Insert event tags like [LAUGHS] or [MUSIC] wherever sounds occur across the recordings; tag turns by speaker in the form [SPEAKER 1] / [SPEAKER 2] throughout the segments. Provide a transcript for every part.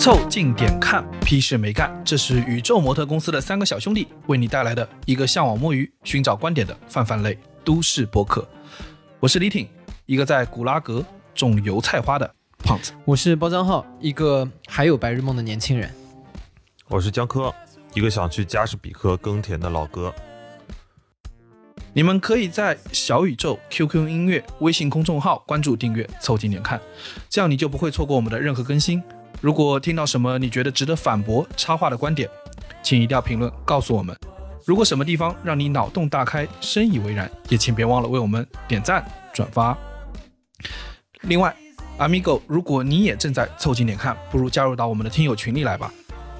[SPEAKER 1] 凑近点看，屁事没干。这是宇宙模特公司的三个小兄弟为你带来的一个向往摸鱼、寻找观点的泛泛类都市播客。我是李挺，一个在古拉格种油菜花的胖子。
[SPEAKER 2] 我是包江浩，一个还有白日梦的年轻人。
[SPEAKER 3] 我是江科，一个想去加什比克耕田的老哥。
[SPEAKER 1] 你们可以在小宇宙、QQ 音乐、微信公众号关注订阅，凑近点看，这样你就不会错过我们的任何更新。如果听到什么你觉得值得反驳、插话的观点，请一定要评论告诉我们。如果什么地方让你脑洞大开、深以为然，也请别忘了为我们点赞、转发。另外，Amigo，如果你也正在凑近点看，不如加入到我们的听友群里来吧。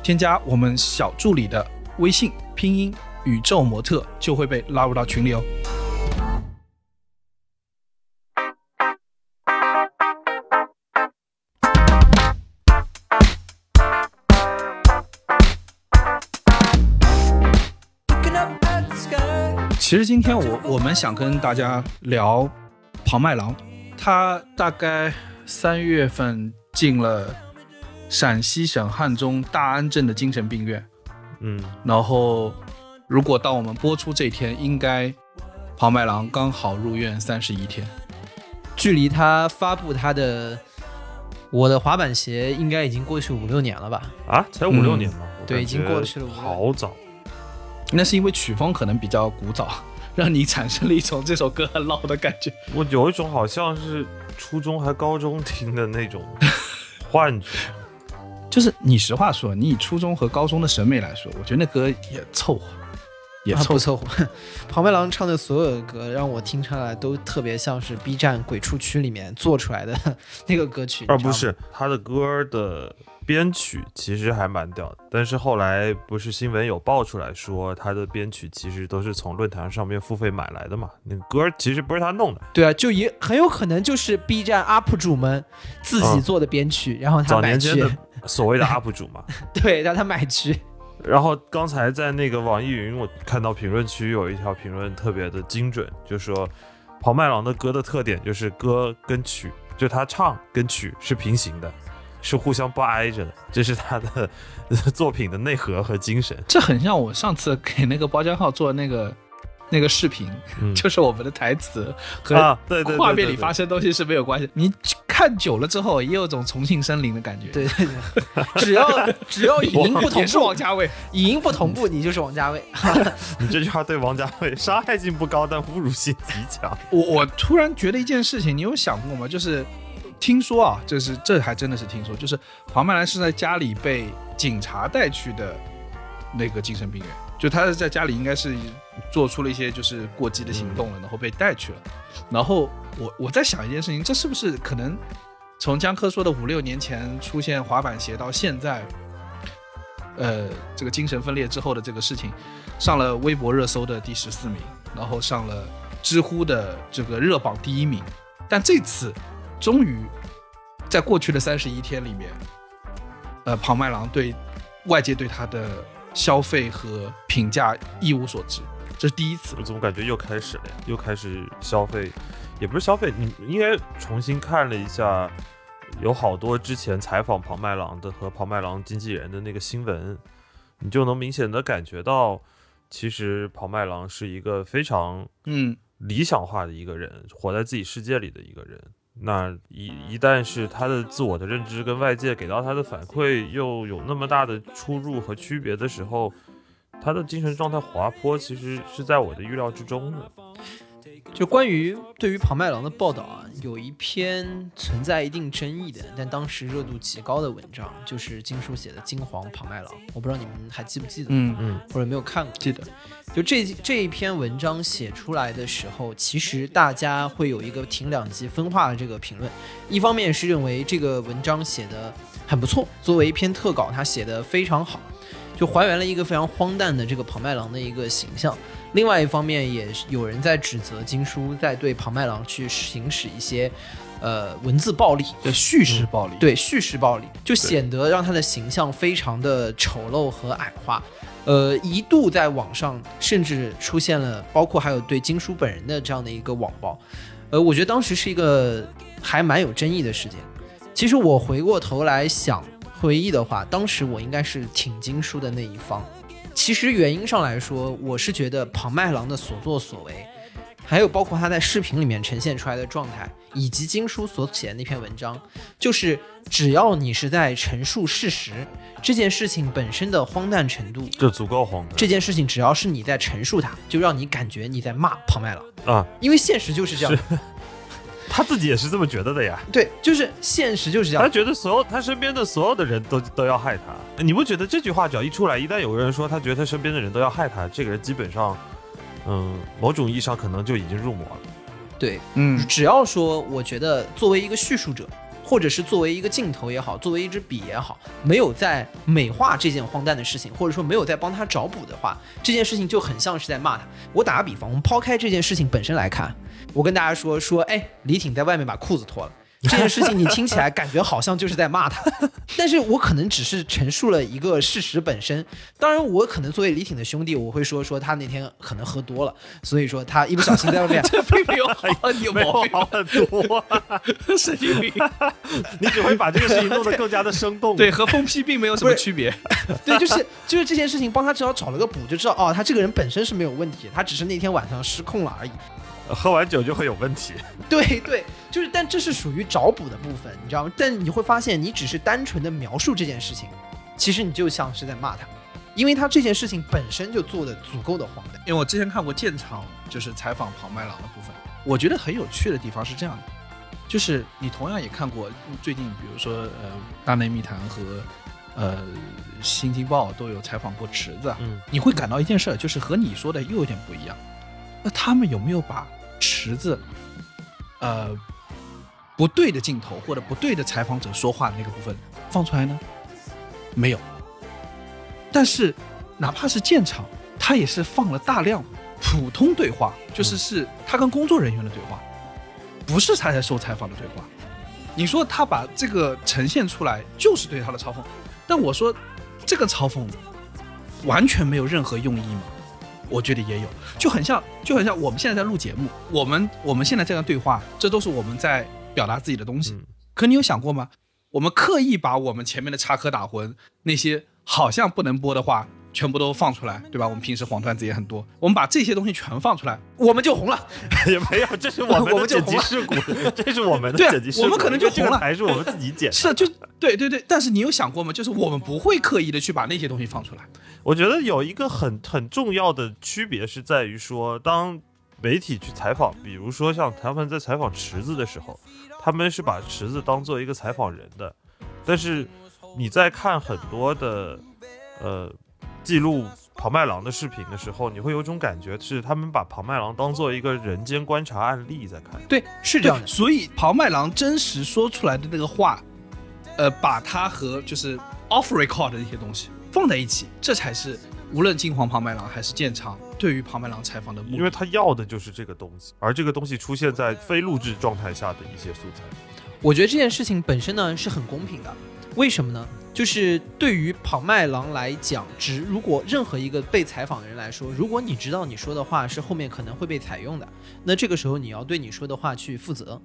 [SPEAKER 1] 添加我们小助理的微信拼音宇宙模特，就会被拉入到群里哦。其实今天我我们想跟大家聊庞麦郎，他大概三月份进了陕西省汉中大安镇的精神病院，
[SPEAKER 3] 嗯，
[SPEAKER 1] 然后如果到我们播出这天，应该庞麦郎刚好入院三十一天。
[SPEAKER 2] 距离他发布他的《我的滑板鞋》应该已经过去五六年了吧？
[SPEAKER 3] 啊，才五六年吗？
[SPEAKER 2] 对已经过去了五六
[SPEAKER 3] 好早。
[SPEAKER 1] 那是因为曲风可能比较古早，[LAUGHS] 让你产生了一种这首歌很老的感觉。
[SPEAKER 3] 我有一种好像是初中还高中听的那种幻觉。[LAUGHS]
[SPEAKER 1] 就是你实话说，你以初中和高中的审美来说，我觉得那歌也凑合，也凑
[SPEAKER 2] 凑合。庞麦郎唱的所有的歌，让我听下来都特别像是 B 站鬼畜区里面做出来的 [LAUGHS] 那个歌曲，
[SPEAKER 3] 而不是他的歌的编曲其实还蛮屌的，但是后来不是新闻有爆出来说他的编曲其实都是从论坛上面付费买来的嘛？那个歌其实不是他弄的，
[SPEAKER 2] 对啊，就也很有可能就是 B 站 UP 主们自己
[SPEAKER 3] 嗯
[SPEAKER 2] 做的编曲，然后他
[SPEAKER 3] 早
[SPEAKER 2] 买去，
[SPEAKER 3] 年间的所谓的 UP 主嘛。[LAUGHS]
[SPEAKER 2] 对，让他买去。
[SPEAKER 3] 然后刚才在那个网易云，我看到评论区有一条评论特别的精准，就说庞麦郎的歌的特点就是歌跟曲，就他唱跟曲是平行的，是互相不挨着的，这是他的 [LAUGHS] 作品的内核和精神。
[SPEAKER 1] 这很像我上次给那个包浆号做那个那个视频，
[SPEAKER 3] 嗯
[SPEAKER 1] 就是我们的台词和画面里发生东西是没有关系。你看久了之后，也有种重庆森林的感觉。，
[SPEAKER 2] 对对对，只要 [LAUGHS] 只要语音不同 [LAUGHS]
[SPEAKER 1] 也是王，家卫。
[SPEAKER 2] 语音不同步，你就是王家卫。[LAUGHS]
[SPEAKER 3] 你这句话对王家卫伤害性不高，但侮辱性极强。
[SPEAKER 1] 我我突然觉得一件事情，你有想过吗？就是听说啊，这是这还真的是听说，就是庞麦兰是在家里被警察带去的那个精神病院，就他是在家里应该是做出了一些就是过激的行动了，然后被带去了。然后我我在想一件事情，这是不是可能从江科说的五六年前出现滑板鞋到现在，呃，这个精神分裂之后的这个事情，上了微博热搜的第十四名，然后上了知乎的这个热榜第一名，但这次终于在过去的三十一天里面，呃，庞麦郎对外界对他的消费和评价一无所知，这是第一次。
[SPEAKER 3] 我怎么感觉又开始了呀？又开始消费，也不是消费，你应该重新看了一下，有好多之前采访庞麦郎的和庞麦郎经纪人的那个新闻，你就能明显的感觉到，其实庞麦郎是一个非常
[SPEAKER 1] 嗯，
[SPEAKER 3] 理想化的一个人，活在自己世界里的一个人。那一一旦是他的自我的认知跟外界给到他的反馈又有那么大的出入和区别的时候，他的精神状态滑坡，其实是在我的预料之中的。
[SPEAKER 2] 就关于对于庞麦郎的报道啊，有一篇存在一定争议的，但当时热度极高的文章，就是金叔写的《金黄庞麦郎》，我不知道你们还记不记得，
[SPEAKER 1] 嗯，
[SPEAKER 3] 嗯
[SPEAKER 2] 或者没有看过。
[SPEAKER 1] 记得，
[SPEAKER 2] 就这这一篇文章写出来的时候，其实大家会有一个挺两极分化的这个评论。一方面是认为这个文章写的很不错，作为一篇特稿，他写的非常好，就还原了一个非常荒诞的这个庞麦郎的一个形象。另外一方面，也是有人在指责金叔在对庞麦郎去行使一些呃文字暴力，
[SPEAKER 1] 就叙事暴力。，
[SPEAKER 2] 对叙事暴力，就显得让他的形象非常的丑陋和矮化。呃，一度在网上甚至出现了，包括还有对金叔本人的这样的一个网暴。呃，我觉得当时是一个还蛮有争议的事件。其实我回过头来想，回忆的话，当时我应该是挺经书的那一方。其实原因上来说，我是觉得庞麦郎的所作所为，还有包括他在视频里面呈现出来的状态，以及经书所写的那篇文章，就是只要你是在陈述事实，这件事情本身的荒诞程度，
[SPEAKER 3] 就足够荒诞
[SPEAKER 2] 这件事情只要是你在陈述它，就让你感觉你在骂庞麦郎，
[SPEAKER 3] 啊！
[SPEAKER 2] 因为现实就是这样。
[SPEAKER 3] 他自己也是这么觉得的呀。
[SPEAKER 2] 对，就是现实就是这样。
[SPEAKER 3] 他觉得所有他身边的所有的人都都要害他，你不觉得这句话只要一出来，一旦有个人说他觉得他身边的人都要害他，这个人基本上，嗯，某种意义上可能就已经入魔了。
[SPEAKER 2] 对，
[SPEAKER 1] 嗯，
[SPEAKER 2] 只要说，我觉得作为一个叙述者，或者是作为一个镜头也好，作为一支笔也好，没有在美化这件荒诞的事情，或者说没有在帮他找补的话，这件事情就很像是在骂他。我打个比方，我们抛开这件事情本身来看，我跟大家说说，哎，李挺在外面把裤子脱了。[LAUGHS] 这件事情你听起来感觉好像就是在骂他，但是我可能只是陈述了一个事实本身。当然，我可能作为李挺的兄弟，我会说说他那天可能喝多了，所以说他一不小心在外面 [LAUGHS]
[SPEAKER 1] 这并没有好，你有
[SPEAKER 3] 没有
[SPEAKER 1] 毛病，
[SPEAKER 3] 好很多、[LAUGHS] 啊，
[SPEAKER 1] 神经病。
[SPEAKER 3] 你只会把这个事情弄得更加的生动。
[SPEAKER 1] 对，和疯批并没有什么区别。
[SPEAKER 2] 对，就是就是这件事情帮他至少找了个补，就知道哦，他这个人本身是没有问题，他只是那天晚上失控了而已。
[SPEAKER 3] 喝完酒就会有问题。
[SPEAKER 2] 对对，就是，但这是属于找补的部分，你知道吗？但你会发现，你只是单纯的描述这件事情，其实你就像是在骂他，因为他这件事情本身就做的足够的荒诞。
[SPEAKER 1] 因为我之前看过建厂，就是采访庞麦郎的部分，我觉得很有趣的地方是这样的，就是你同样也看过最近，比如说呃，大内密谈和呃新京报都有采访过池子你会感到一件事儿，就是和你说的又有点不一样。那他们有没有把池子，呃，不对的镜头或者不对的采访者说话的那个部分放出来呢？没有。但是，哪怕是建厂，他也是放了大量普通对话，就是是他跟工作人员的对话，不是他在受采访的对话。你说他把这个呈现出来，就是对他的嘲讽，但我说这个嘲讽完全没有任何用意吗？我觉得也有，就很像，就很像我们现在在录节目，我们我们现在这样对话，这都是我们在表达自己的东西。
[SPEAKER 3] 嗯
[SPEAKER 1] 可你有想过吗？我们刻意把我们前面的插科打诨那些好像不能播的话，全部都放出来，对吧？我们平时黄段子也很多，我们把这些东西全放出来，我们就红了。[LAUGHS]
[SPEAKER 3] 也没有，这是我们 [LAUGHS]
[SPEAKER 2] 我
[SPEAKER 3] 的剪辑事故，[LAUGHS] 这是我们的
[SPEAKER 1] 对啊
[SPEAKER 3] 剪辑事故，
[SPEAKER 1] 我们可能就红了
[SPEAKER 3] 还是我们自己剪的。
[SPEAKER 1] 是，就对对对。但是你有想过吗？就是我们不会刻意的去把那些东西放出来。
[SPEAKER 3] 我觉得有一个很很重要的区别是在于说，当媒体去采访，比如说像他们在采访池子的时候，他们是把池子当做一个采访人的，但是你在看很多的呃记录庞麦郎的视频的时候，你会有种感觉是他们把庞麦郎当做一个人间观察案例在看。
[SPEAKER 2] 对，是这样的。
[SPEAKER 1] 所以庞麦郎真实说出来的那个话，呃，把他和就是 off record 的一些东西放在一起，这才是无论金黄庞麦郎还是建厂对于庞麦郎采访的目的。
[SPEAKER 3] 因为他要的就是这个东西，而这个东西出现在非录制状态下的一些素材。
[SPEAKER 2] 我觉得这件事情本身呢是很公平的，为什么呢？就是对于庞麦郎来讲，只如果任何一个被采访的人来说，如果你知道你说的话是后面可能会被采用的，那这个时候你要对你说的话去负责。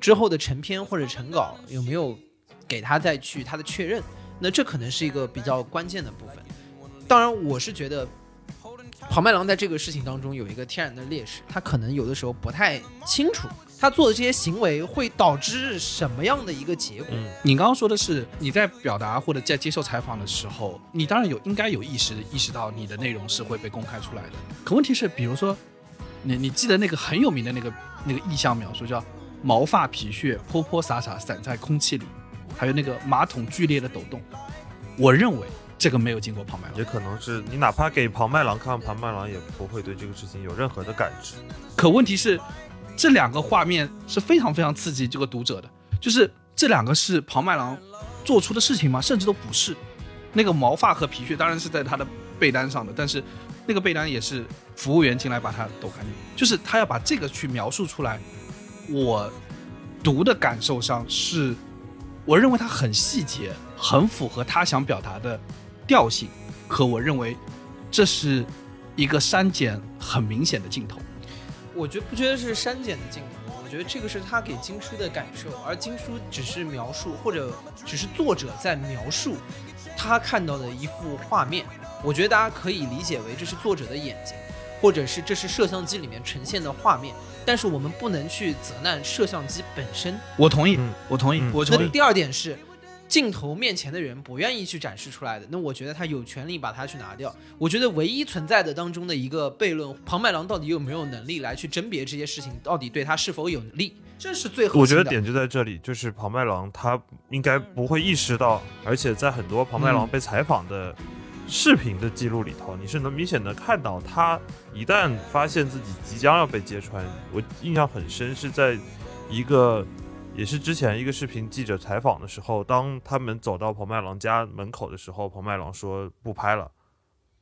[SPEAKER 2] 之后的成片或者成稿有没有给他再去他的确认？那这可能是一个比较关键的部分。当然，我是觉得庞麦郎在这个事情当中有一个天然的劣势，他可能有的时候不太清楚他做的这些行为会导致什么样的一个结果。
[SPEAKER 1] 你刚刚说的是你在表达或者在接受采访的时候，你当然有应该有意识意识到你的内容是会被公开出来的。可问题是，比如说，你你记得那个很有名的那个那个意象描述叫毛发皮屑泼泼洒洒散在空气里，还有那个马桶剧烈的抖动。我认为这个没有经过庞麦郎
[SPEAKER 3] 也。可能是你哪怕给庞麦郎看，庞麦郎也不会对这个事情有任何的感知。
[SPEAKER 1] 可问题是，这两个画面是非常非常刺激这个读者的，就是这两个是庞麦郎做出的事情吗？甚至都不是。那个毛发和皮屑当然是在他的被单上的，但是那个被单也是服务员进来把它抖干净，就是他要把这个去描述出来。我读的感受上是，我认为他很细节，很符合他想表达的调性，可我认为这是一个删减很明显的镜头。
[SPEAKER 2] 我觉不觉得是删减的镜头，我觉得这个是他给金叔的感受，而金叔只是描述，或者只是作者在描述他看到的一幅画面。我觉得大家可以理解为这是作者的眼睛，或者是这是摄像机里面呈现的画面。但是我们不能去责难摄像机本身。
[SPEAKER 1] 我同意，
[SPEAKER 3] 嗯
[SPEAKER 1] 我同意，
[SPEAKER 3] 嗯
[SPEAKER 1] 我同意。
[SPEAKER 2] 那第二点是，镜头面前的人不愿意去展示出来的，那我觉得他有权利把它去拿掉。我觉得唯一存在的当中的一个悖论，庞麦郎到底有没有能力来去甄别这些事情，到底对他是否有利，这是最核心的。
[SPEAKER 3] 我觉得点就在这里，就是庞麦郎他应该不会意识到，而且在很多庞麦郎
[SPEAKER 1] 嗯
[SPEAKER 3] 被采访的视频的记录里头，你是能明显的看到他一旦发现自己即将要被揭穿，我印象很深是在一个也是之前一个视频记者采访的时候，当他们走到彭麦郎家门口的时候，彭麦郎说不拍了，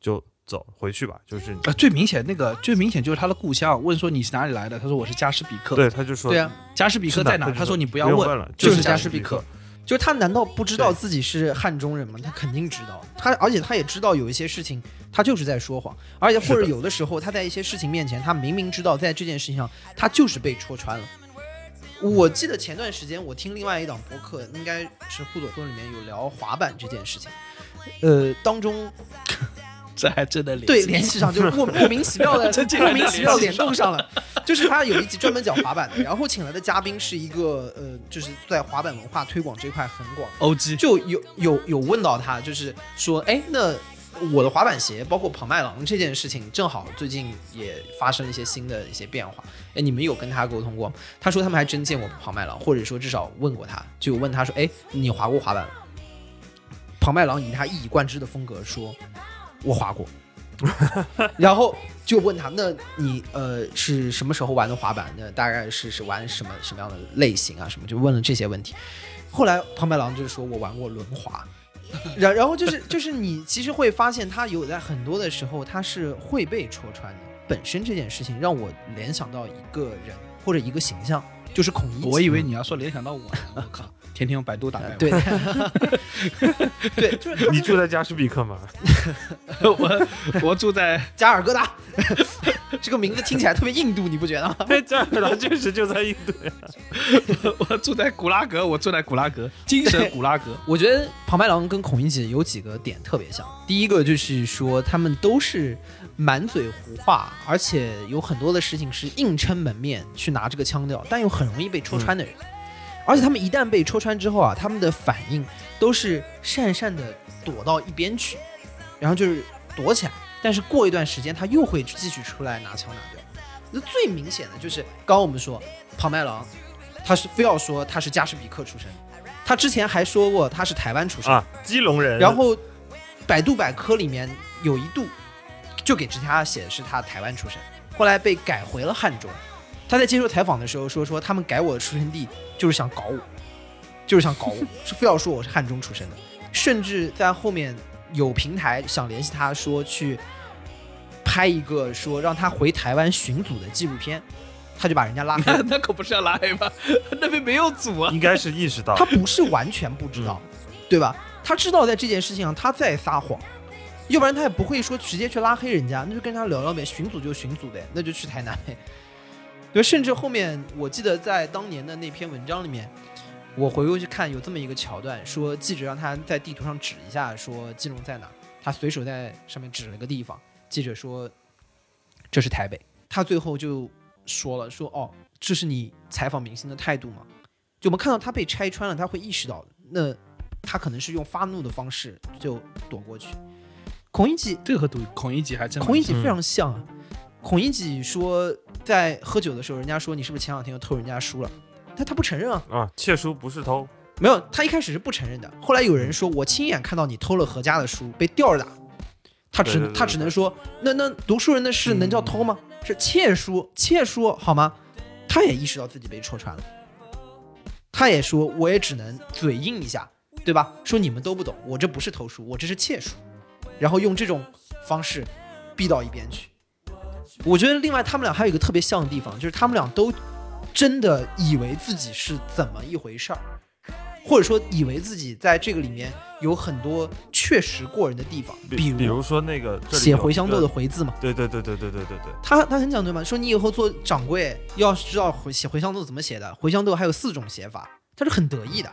[SPEAKER 3] 就走回去吧，就是
[SPEAKER 1] 啊，最明显那个最明显就是他的故乡。问说你是哪里来的？他说我是加什比克。，
[SPEAKER 3] 对他就说
[SPEAKER 2] 对啊，
[SPEAKER 1] 加什比克在哪？他说你不要问，
[SPEAKER 3] 问了
[SPEAKER 1] 就是
[SPEAKER 2] 加
[SPEAKER 1] 加什比克
[SPEAKER 3] 什比克。
[SPEAKER 2] 就是他难道不知道自己是汉中人吗？他肯定知道，他而且他也知道有一些事情他就是在说谎，而且或者有的时候他在一些事情面前，他明明知道在这件事情上他就是被戳穿了。我记得前段时间我听另外一档播客，应该是互左婚里面有聊滑板这件事情，呃，当中 [LAUGHS]
[SPEAKER 1] 这还真的联
[SPEAKER 2] 对
[SPEAKER 1] 系
[SPEAKER 2] 联系上，就是莫莫名其妙的 [LAUGHS] 莫名其妙
[SPEAKER 1] 联
[SPEAKER 2] 动上了。就是他有一集专门讲滑板的，然后请来的嘉宾是一个呃，就是在滑板文化推广这块很广
[SPEAKER 1] ，OG。
[SPEAKER 2] 就有有有问到他，就是说，哎，那我的滑板鞋，包括庞麦郎这件事情，正好最近也发生了一些新的一些变化。哎，你们有跟他沟通过吗？他说他们还真见过庞麦郎，或者说至少问过他，就问他说，哎，你滑过滑板吗？庞麦郎以他一以贯之的风格说，我滑过。[LAUGHS] 然后就问他，那你呃是什么时候玩的滑板？那大概是是玩什么什么样的类型啊？什么就问了这些问题。后来庞麦郎就是说我玩过轮滑，[LAUGHS] 然然后就是就是你其实会发现他有在很多的时候他是会被戳穿的。本身这件事情让我联想到一个人或者一个形象，就是孔乙己。
[SPEAKER 1] 我以为你要说联想到我，我靠，天天用百度打败我。
[SPEAKER 2] 对 [LAUGHS] 对，就 [LAUGHS] 是
[SPEAKER 3] 你住在加什比克吗？[LAUGHS]
[SPEAKER 1] 我我住在
[SPEAKER 2] 加尔各答，这个名字听起来特别印度，你不觉得吗？
[SPEAKER 3] 加尔各答确实就在印度呀。
[SPEAKER 1] 我住在古拉格，我住在古拉格，精神古拉格。
[SPEAKER 2] 我觉得庞麦郎跟孔乙己有几个点特别像。第一个就是说，他们都是满嘴胡话，而且有很多的事情是硬撑门面去拿这个腔调，但又很容易被戳穿的人。而且他们一旦被戳穿之后啊，他们的反应都是讪讪的躲到一边去，然后就是躲起来。但是过一段时间，他又会继续出来拿枪拿调。那最明显的就是刚刚我们说庞麦郎，他是非要说他是加什比克出身，他之前还说过他是台湾出身，
[SPEAKER 3] 啊，基隆人。
[SPEAKER 2] 然后百度百科里面有一度就给直他写的是他台湾出身，后来被改回了汉中。他在接受采访的时候说说他们改我的出生地就是想搞我，就是想搞我，[LAUGHS] 是非要说我是汉中出生的，甚至在后面有平台想联系他说去拍一个说让他回台湾巡组的纪录片，他就把人家拉黑了。[LAUGHS]
[SPEAKER 1] 那可不是要拉黑吗？[LAUGHS] 那边没有组啊。
[SPEAKER 3] 应该是意识到
[SPEAKER 2] 他不是完全不知道，对吧？他知道在这件事情上他在撒谎，要不然他也不会说直接去拉黑人家，那就跟他聊聊呗，巡组就巡组呗，那就去台南呗。对，甚至后面我记得在当年的那篇文章里面，我回过去看有这么一个桥段，说记者让他在地图上指一下，说基隆在哪，他随手在上面指了个地方，记者说这是台北，他最后就说了说哦，这是你采访明星的态度吗？就我们看到他被拆穿了，他会意识到，那他可能是用发怒的方式就躲过去。孔乙己，
[SPEAKER 1] 这个和赌孔乙己还真
[SPEAKER 2] 孔乙己非常像啊。孔乙己说，在喝酒的时候，人家说你是不是前两天又偷人家书了？但他不承认啊，
[SPEAKER 3] 啊，窃书不是偷，
[SPEAKER 2] 没有，他一开始是不承认的。后来有人说我亲眼看到你偷了何家的书，被吊着打。他只他只能说，那那读书人的事能叫偷吗？是窃书，窃书好吗？他也意识到自己被戳穿了，他也说，我也只能嘴硬一下，对吧？说你们都不懂，我这不是偷书，我这是窃书，然后用这种方式逼到一边去。我觉得另外他们俩还有一个特别像的地方，就是他们俩都真的以为自己是怎么一回事儿，或者说以为自己在这个里面有很多确实过人的地方，比如
[SPEAKER 3] 比如说那个
[SPEAKER 2] 写茴香豆的
[SPEAKER 3] 个
[SPEAKER 2] 回字嘛。
[SPEAKER 3] 对对对对对对对对，
[SPEAKER 2] 他他很讲究嘛，说你以后做掌柜要知道茴写茴香豆怎么写的，茴香豆还有四种写法，他是很得意的。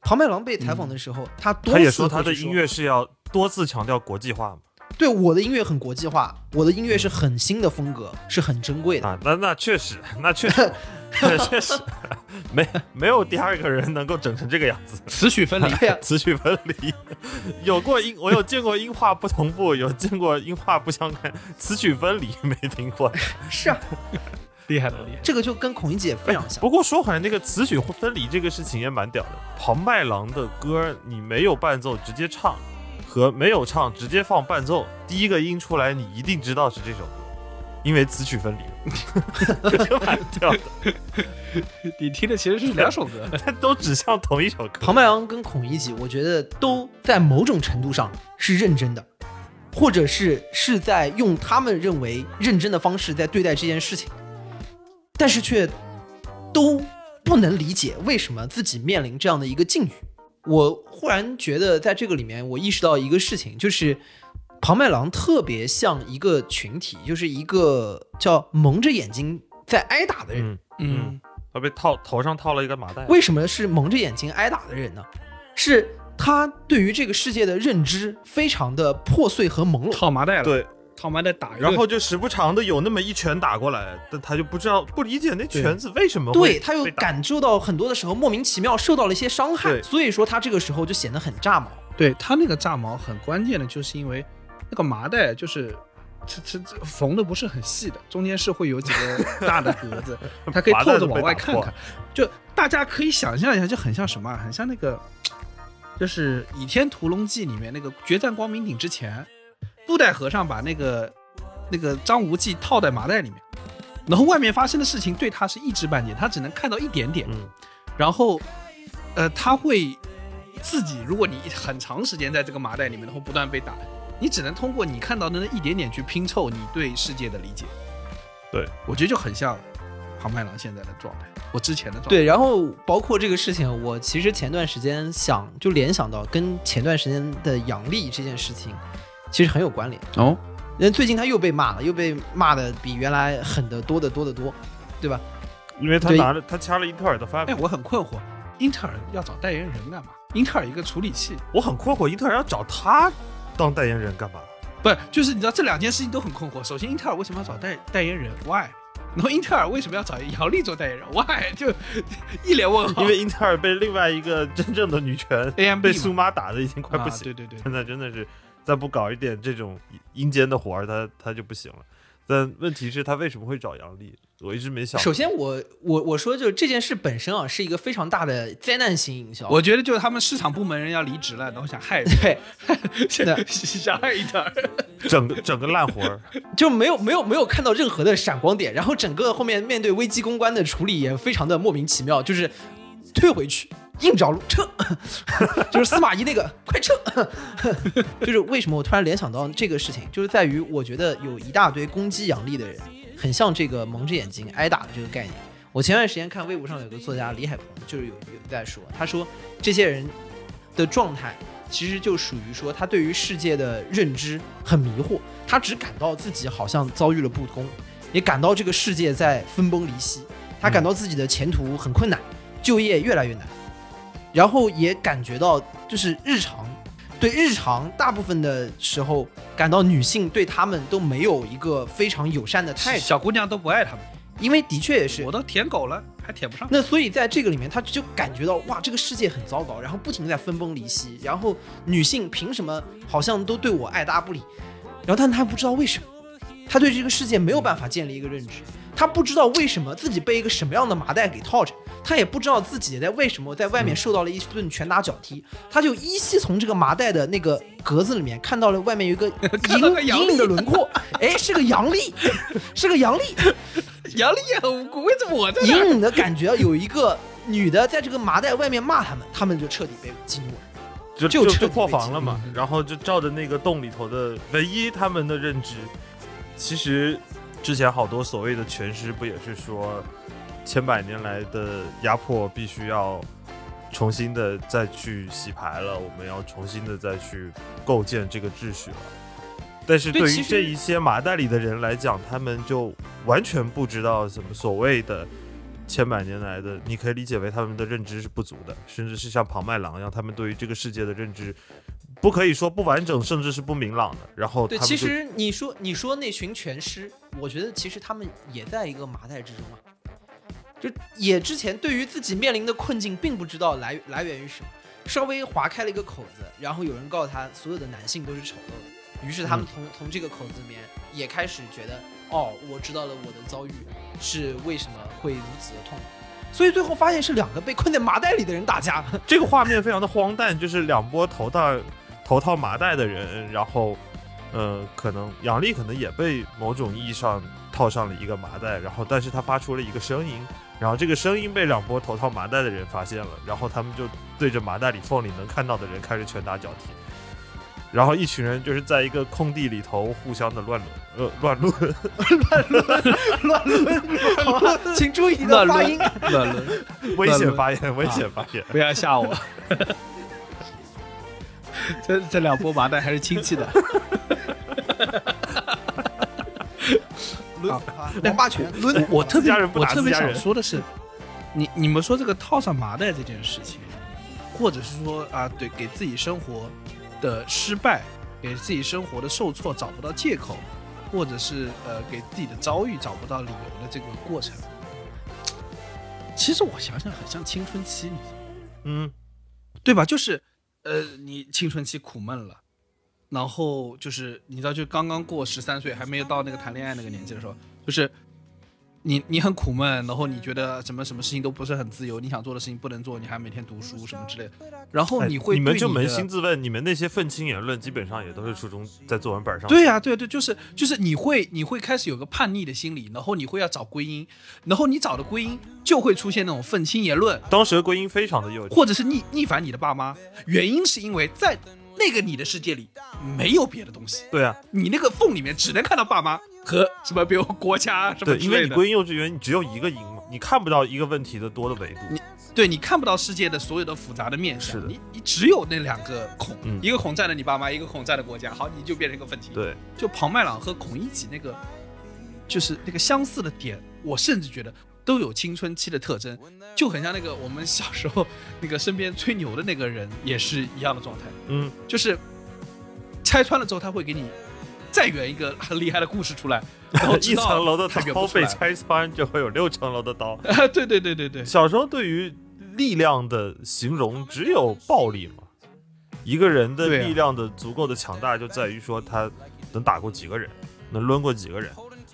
[SPEAKER 2] 庞麦郎被采访的时候，他多
[SPEAKER 3] 他也
[SPEAKER 2] 次
[SPEAKER 3] 说他的音乐是要多次强调国际化嘛。
[SPEAKER 2] 对我的音乐很国际化，我的音乐是很新的风格，是很珍贵的。
[SPEAKER 3] 啊，那 [LAUGHS] 那确实，那确实，[LAUGHS] 确实，没没有第二个人能够整成这个样子，
[SPEAKER 1] 词曲分离。[LAUGHS]
[SPEAKER 2] 呀、
[SPEAKER 3] 词曲分离。有过音，我有见过音画不同步，有见过音画不相干，词曲分离没听过。
[SPEAKER 2] 是啊，
[SPEAKER 1] 厉害了，厉害！
[SPEAKER 2] 这个就跟孔乙己非常像。
[SPEAKER 3] 不过说回来，那个词曲分离这个事情也蛮屌的。庞麦郎的歌，你没有伴奏直接唱，和没有唱直接放伴奏，第一个音出来，你一定知道是这首歌，因为词曲分离，这蛮屌的，
[SPEAKER 1] 你听的其实是两首歌。[LAUGHS]
[SPEAKER 3] 但都指向同一首歌。
[SPEAKER 2] 庞麦郎跟孔乙己，我觉得都在某种程度上是认真的，或者是是在用他们认为认真的方式在对待这件事情，但是却都不能理解为什么自己面临这样的一个境遇。我忽然觉得，在这个里面，我意识到一个事情，就是庞麦郎特别像一个群体，就是一个叫蒙着眼睛在挨打的人。
[SPEAKER 3] 嗯
[SPEAKER 1] 嗯，
[SPEAKER 3] 他被套头上套了一个麻袋。
[SPEAKER 2] 为什么是蒙着眼睛挨打的人呢？是他对于这个世界的认知非常的破碎和朦胧。
[SPEAKER 1] 套麻袋了。，
[SPEAKER 3] 对，
[SPEAKER 1] 套麻袋打，
[SPEAKER 3] 然后就时不常的有那么一拳打过来，但他就不知道不理解那拳子为什么会
[SPEAKER 2] 对他又感受到很多的时候莫名其妙受到了一些伤害，所以说他这个时候就显得很炸毛。
[SPEAKER 1] 对他那个炸毛很关键的，就是因为那个麻袋就是。这这这缝的不是很细的，中间是会有几个大的格子，[LAUGHS] 它可以透着往外看看。就大家可以想象一下，就很像什么啊？很像那个，就是《倚天屠龙记》里面那个决战光明顶之前，布袋和尚把那个那个张无忌套在麻袋里面，然后外面发生的事情对他是一知半解，他只能看到一点点。
[SPEAKER 3] 嗯，
[SPEAKER 1] 然后，呃，他会自己，如果你很长时间在这个麻袋里面，然后不断被打，你只能通过你看到的那一点点去拼凑你对世界的理解。
[SPEAKER 3] 对，
[SPEAKER 1] 我觉得就很像庞麦郎现在的状态，我之前的状态。
[SPEAKER 2] 对，然后包括这个事情，我其实前段时间想就联想到跟前段时间的杨笠这件事情其实很有关联。
[SPEAKER 1] 哦，
[SPEAKER 2] 人最近他又被骂了，又被骂的比原来狠得多得多得多，对吧？
[SPEAKER 3] 因为他拿着他掐了英特尔的饭
[SPEAKER 1] 哎，，我很困惑，英特尔要找代言人干嘛？英特尔一个处理器，
[SPEAKER 3] 我很困惑，英特尔要找他当代言人干嘛？
[SPEAKER 1] 不是，就是你知道这两件事情都很困惑。首先，英特尔为什么要找代代言人？Why？然后英特尔为什么要找杨笠做代言人？Why？[LAUGHS] 就一脸问号。
[SPEAKER 3] 因为英特尔被另外一个真正的女权
[SPEAKER 1] AMD
[SPEAKER 3] 被苏妈打的已经快不
[SPEAKER 1] 啊
[SPEAKER 3] 行，
[SPEAKER 1] 对对对，
[SPEAKER 3] 现在真的是再不搞一点这种阴间的活儿，他他就不行了。但问题是，他为什么会找杨笠？我一直没想。
[SPEAKER 2] 首先我，我我说，就这件事本身啊，是一个非常大的灾难性营销。
[SPEAKER 1] 我觉得就是他们市场部门人要离职了，然后想害
[SPEAKER 2] 对，
[SPEAKER 1] 现在想害英特尔。
[SPEAKER 3] 整个整个烂活儿，[LAUGHS]
[SPEAKER 2] 就没有没有没有看到任何的闪光点，然后整个后面面对危机公关的处理也非常的莫名其妙，就是退回去，硬着陆撤，[LAUGHS] 就是司马懿那个 [LAUGHS] 快撤，[LAUGHS] 就是为什么我突然联想到这个事情，就是在于我觉得有一大堆攻击杨笠的人，很像这个蒙着眼睛挨打的这个概念。我前段时间看微博上有个作家李海鹏，就是有有在说，他说这些人的状态其实就属于说他对于世界的认知很迷惑，他只感到自己好像遭遇了不公，也感到这个世界在分崩离析，他感到自己的前途很困难，就业越来越难，然后也感觉到就是日常。对日常大部分的时候，感到女性对他们都没有一个非常友善的态度，
[SPEAKER 1] 小姑娘都不爱他们，
[SPEAKER 2] 因为的确也是
[SPEAKER 1] 我都舔狗了，还舔不上。
[SPEAKER 2] 那所以在这个里面，他就感觉到哇，这个世界很糟糕，然后不停地在分崩离析，然后女性凭什么好像都对我爱答不理，然后但他不知道为什么，他对这个世界没有办法建立一个认知，他不知道为什么自己被一个什么样的麻袋给套着，他也不知道自己在为什么在外面受到了一顿拳打脚踢，他就依稀从这个麻袋的那个格子里面看到了外面有一个
[SPEAKER 1] 看到个
[SPEAKER 2] 隐
[SPEAKER 1] 杨
[SPEAKER 2] 隐隐的轮廓，[LAUGHS] 哎，是个杨笠，是个杨笠，
[SPEAKER 1] 杨笠也很无辜，为什么我在这
[SPEAKER 2] 隐？隐的感觉有一个女的在这个麻袋外面骂他们，他们就彻底被激怒了。
[SPEAKER 3] 就
[SPEAKER 2] 就
[SPEAKER 3] 就就破防了嘛。然后就照着那个洞里头的唯一他们的认知，其实之前好多所谓的拳师不也是说，千百年来的压迫必须要重新的再去洗牌了，我们要重新的再去构建这个秩序了。但是对于这一些麻袋里的人来讲，他们就完全不知道什么所谓的千百年来的，你可以理解为他们的认知是不足的，甚至是像庞麦郎一样，他们对于这个世界的认知不可以说不完整，甚至是不明朗的。然后
[SPEAKER 2] 对，其实你说你说那群拳师，我觉得其实他们也在一个麻袋之中啊，就也之前对于自己面临的困境并不知道来来源于什么，稍微划开了一个口子，然后有人告诉他所有的男性都是丑陋的，于是他们从、从这个口子里面也开始觉得，哦，我知道了我的遭遇是为什么会如此的痛苦，所以最后发现是两个被困在麻袋里的人打架，
[SPEAKER 3] 这个画面非常的荒诞，就是两波头套头套麻袋的人，然后，呃，可能杨丽可能也被某种意义上套上了一个麻袋，然后但是他发出了一个声音，然后这个声音被两波头套麻袋的人发现了，然后他们就对着麻袋里缝里能看到的人开始拳打脚踢。然后一群人就是在一个空地里头互相的乱伦，呃，乱伦，[LAUGHS]
[SPEAKER 2] 乱伦，好吧，请注意你的发音。
[SPEAKER 1] 乱伦，
[SPEAKER 3] 危险发言，危险发言。
[SPEAKER 1] 不要吓我。[LAUGHS] [LAUGHS] 这这两波麻袋还是亲戚的，
[SPEAKER 2] 抡啊，王八拳抡。
[SPEAKER 1] 我特别我特别想说的是，你你们说这个套上麻袋这件事情，或者是说啊，对，给自己生活的失败，给自己生活的受挫找不到借口，或者是呃给自己的遭遇找不到理由的这个过程，其实我想想很像青春期，你知道吗？
[SPEAKER 3] 嗯，
[SPEAKER 1] 对吧？就是，呃，你青春期苦闷了，然后就是你知道，就刚刚过十三岁，还没有到那个谈恋爱那个年纪的时候，就是你你很苦闷，然后你觉得什么什么事情都不是很自由，你想做的事情不能做，你还每天读书什么之类的，然后
[SPEAKER 3] 哎
[SPEAKER 1] 你会
[SPEAKER 3] 你们就扪心自问，你们那些愤青言论基本上也都是初中在作文本上。
[SPEAKER 1] 对呀、对对，就是就是你会你会开始有个叛逆的心理，然后你会要找归因，然后你找的归因就会出现那种愤青言论，
[SPEAKER 3] 当时的归因非常的幼稚。
[SPEAKER 1] 或者是逆逆反你的爸妈，原因是因为在那个你的世界里没有别的东西，
[SPEAKER 3] 对啊，
[SPEAKER 1] 你那个缝里面只能看到爸妈和什么，比如国家什么
[SPEAKER 3] 对，因为你。归因幼稚园，你只有一个因嘛，你看不到一个问题的多的维度。
[SPEAKER 1] 你对你看不到世界的所有的复杂的面相，
[SPEAKER 3] 是的
[SPEAKER 1] 你你只有那两个孔，
[SPEAKER 3] 嗯
[SPEAKER 1] 一个孔占了你爸妈，一个孔占了国家，好，你就变成一个问题。
[SPEAKER 3] 对，
[SPEAKER 1] 就庞麦郎和孔乙己那个，就是那个相似的点，我甚至觉得都有青春期的特征，就很像那个我们小时候那个身边吹牛的那个人也是一样的状态，
[SPEAKER 3] 嗯，
[SPEAKER 1] 就是拆穿了之后，他会给你再圆一个很厉害的故事出来，[LAUGHS] 然后
[SPEAKER 3] 一层楼的刀被。拆穿，就会有六层楼的刀。[LAUGHS]
[SPEAKER 1] 啊，对对对对对，
[SPEAKER 3] 小时候对于力量的形容只有暴力嘛，一个人的力量的足够的强大，就在于说他能打过几个人，能抡过几个人。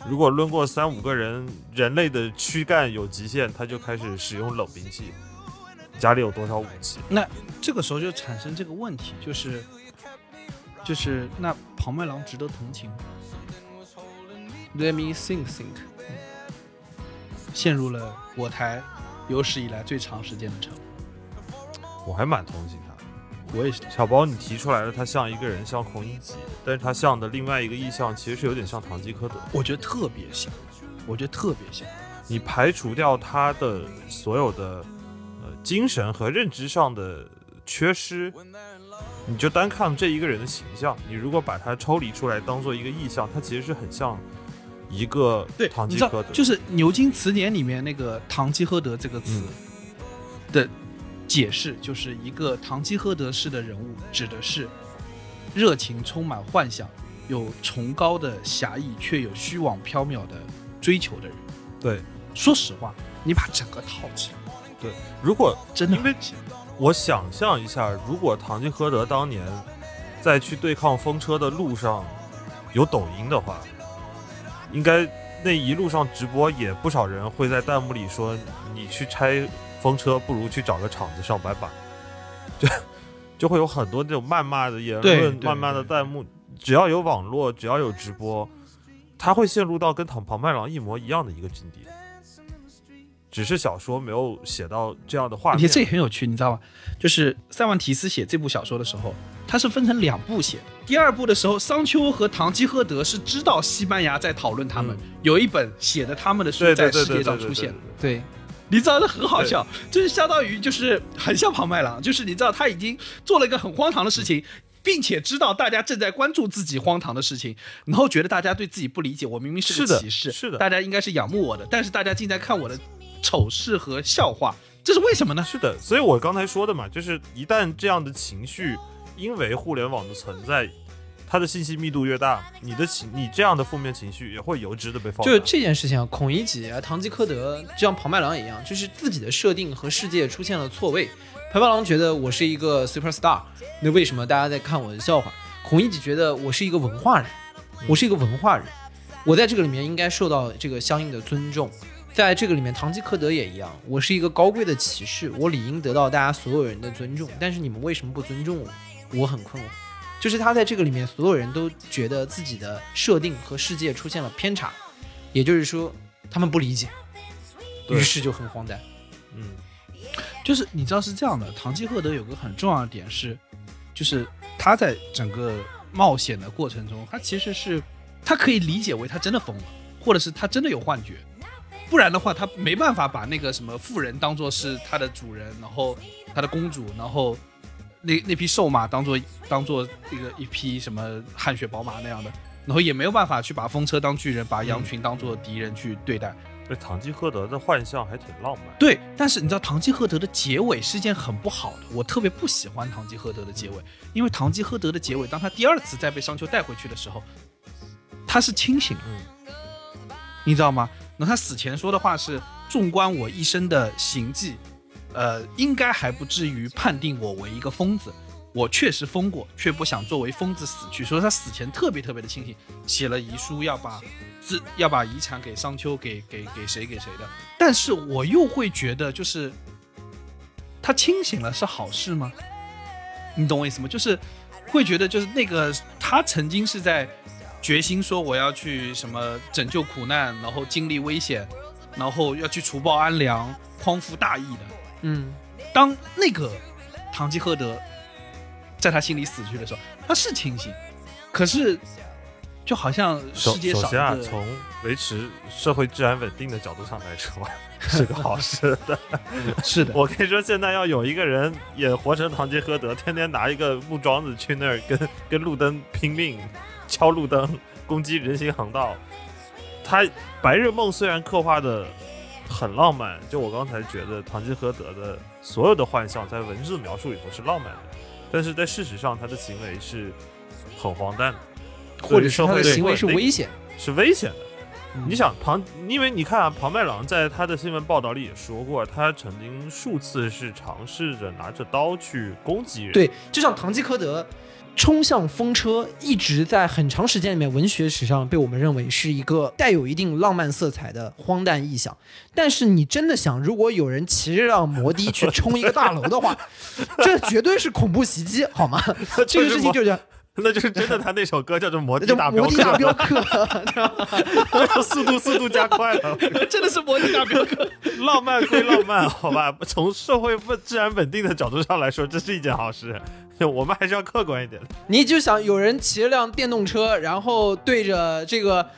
[SPEAKER 3] 如果抡过三五个人，人类的躯干有极限，他就开始使用冷兵器。家里有多少武器？
[SPEAKER 1] 那这个时候就产生这个问题，就是就是那庞麦郎值得同情？Let me think think，陷入了我台有史以来最长时间的沉默。
[SPEAKER 3] 我还蛮同情他的。
[SPEAKER 1] 我也是，
[SPEAKER 3] 小包，你提出来了，他像一个人，像孔乙己，但是他像的另外一个意象，其实是有点像堂吉诃德。
[SPEAKER 1] 我觉得特别像，我觉得特别像。
[SPEAKER 3] 你排除掉他的所有的呃精神和认知上的缺失，你就单看这一个人的形象，你如果把它抽离出来当做一个意象，它其实是很像一个
[SPEAKER 1] 对，你知道，
[SPEAKER 3] 堂吉诃德。
[SPEAKER 1] 就是牛津词典里面那个“唐吉诃德”这个词的解释，就是一个唐吉诃德式的人物，指的是热情充满幻想、有崇高的侠义，却有虚妄缥缈的追求的人。
[SPEAKER 3] 对，
[SPEAKER 1] 说实话，你把整个套起来，对
[SPEAKER 3] 如果
[SPEAKER 1] 真的
[SPEAKER 3] 因为我想象一下，如果堂吉诃德当年在去对抗风车的路上有抖音的话，应该那一路上直播也不少人会在弹幕里说：“你去拆风车，不如去找个厂子上班吧。[LAUGHS] ”就就会有很多这种谩骂的言论、谩骂的弹幕。只要有网络，只要有直播，他会陷入到跟唐庞麦郎一模一样的一个境地。只是小说没有写到这样的画面。
[SPEAKER 1] 而且这也很有趣，你知道吗？就是塞万提斯写这部小说的时候，他是分成两部写的。第二部的时候，桑丘和唐吉诃德是知道西班牙在讨论他们，
[SPEAKER 3] 嗯
[SPEAKER 1] 有一本写的他们的书在世界上出现。
[SPEAKER 3] 对
[SPEAKER 2] 对，
[SPEAKER 1] 你知道这很好笑，就是相当于就是很像庞麦郎，就是你知道他已经做了一个很荒唐的事情，并且知道大家正在关注自己荒唐的事情，然后觉得大家对自己不理解，我明明是个骑士，
[SPEAKER 3] 是的
[SPEAKER 1] 大家应该是仰慕我的，但是大家竟在看我的丑事和笑话，这是为什么呢？
[SPEAKER 3] 是的，所以我刚才说的嘛，就是一旦这样的情绪因为互联网的存在，它的信息密度越大，你的情你这样的负面情绪也会由之的被放大。
[SPEAKER 2] 就是这件事情啊，孔乙己啊、堂吉诃德，就像庞麦郎一样，就是自己的设定和世界出现了错位。庞麦郎觉得我是一个 super star，那为什么大家在看我的笑话？孔乙己觉得我是一个文化人，我是一个文化人，我在这个里面应该受到这个相应的尊重。在这个里面，堂吉诃德也一样，我是一个高贵的骑士，我理应得到大家所有人的尊重。但是你们为什么不尊重我？我很困惑。就是他在这个里面，所有人都觉得自己的设定和世界出现了偏差，也就是说，他们不理解，于是就很荒诞。
[SPEAKER 3] 嗯，
[SPEAKER 1] 就是你知道是这样的，堂吉诃德有个很重要的点是，就是他在整个冒险的过程中，他其实是他可以理解为他真的疯了，或者是他真的有幻觉，不然的话他没办法把那个什么富人当做是他的主人，然后他的公主，然后那那匹瘦马当做当做一个一匹什么汗血宝马那样的，然后也没有办法去把风车当巨人，把羊群当做敌人去对待。
[SPEAKER 3] 这堂吉诃德的幻象还挺浪漫。
[SPEAKER 1] 对，但是你知道堂吉诃德的结尾是件很不好的，我特别不喜欢堂吉诃德的结尾，因为堂吉诃德的结尾，当他第二次再被商丘带回去的时候，他是清醒的，
[SPEAKER 3] 嗯
[SPEAKER 1] 你知道吗？那他死前说的话是：纵观我一生的行迹，呃，应该还不至于判定我为一个疯子。我确实疯过，却不想作为疯子死去。所以他死前特别特别的清醒，写了遗书要把自要把遗产给商丘，给给给谁给谁的。但是我又会觉得，就是他清醒了是好事吗？你懂我意思吗？就是会觉得，就是那个他曾经是在决心说我要去什么拯救苦难，然后经历危险，然后要去除暴安良、匡扶大义的。
[SPEAKER 2] 嗯，
[SPEAKER 1] 当那个堂吉诃德在他心里死去的时候，他是清醒，可是就好像
[SPEAKER 3] 首
[SPEAKER 1] 世界
[SPEAKER 3] 首先啊，从维持社会治安稳定的角度上来说，[LAUGHS] 是个好事的。
[SPEAKER 1] 是的，
[SPEAKER 3] 我跟你说，现在要有一个人也活成堂吉诃德，天天拿一个木桩子去那儿跟跟路灯拼命敲路灯，攻击人行横道。他白日梦虽然刻画的很浪漫，就我刚才觉得唐吉诃德的所有的幻象在文字描述里头是浪漫的，但是在事实上他的行为是很荒诞的，
[SPEAKER 2] 或者是他的行为是危险。
[SPEAKER 3] 是危险的。
[SPEAKER 2] 嗯
[SPEAKER 3] 你想庞，因为你看啊，庞麦郎在他的新闻报道里也说过，他曾经数次是尝试着拿着刀去攻击人。，
[SPEAKER 2] 对，就像唐吉诃德冲向风车，一直在很长时间里面文学史上被我们认为是一个带有一定浪漫色彩的荒诞意象。但是你真的想，如果有人骑着辆摩的去冲一个大楼的话，[LAUGHS] 这绝对是恐怖袭击，好吗？这个事情就是 [LAUGHS]
[SPEAKER 3] 那就是真的，他那首歌叫做《摩的
[SPEAKER 2] 叫
[SPEAKER 3] 大镖客
[SPEAKER 2] 摩的》，大镖客。[LAUGHS]
[SPEAKER 3] 速度速度加快了。
[SPEAKER 1] 真的是摩的大镖客。
[SPEAKER 3] 浪漫归浪漫，好吧，从社会不治安稳定的角度上来说，这是一件好事。我们还是要客观一点的。
[SPEAKER 2] 你就想有人骑着辆电动车，然后对着这个。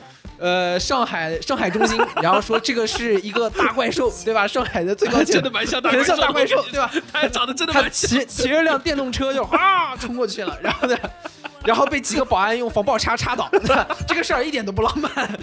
[SPEAKER 2] 呃，上海上海中心，然后说这个是一个大怪兽，对吧？上海的最高
[SPEAKER 1] 真的蛮像大怪兽，
[SPEAKER 2] 大怪兽，对吧？[LAUGHS]
[SPEAKER 1] 他长得真的
[SPEAKER 2] 他
[SPEAKER 1] 蛮像。
[SPEAKER 2] 骑骑着辆电动车就哗冲过去了，然后呢，然后被几个保安用防爆叉插倒，这个事儿一点都不浪漫，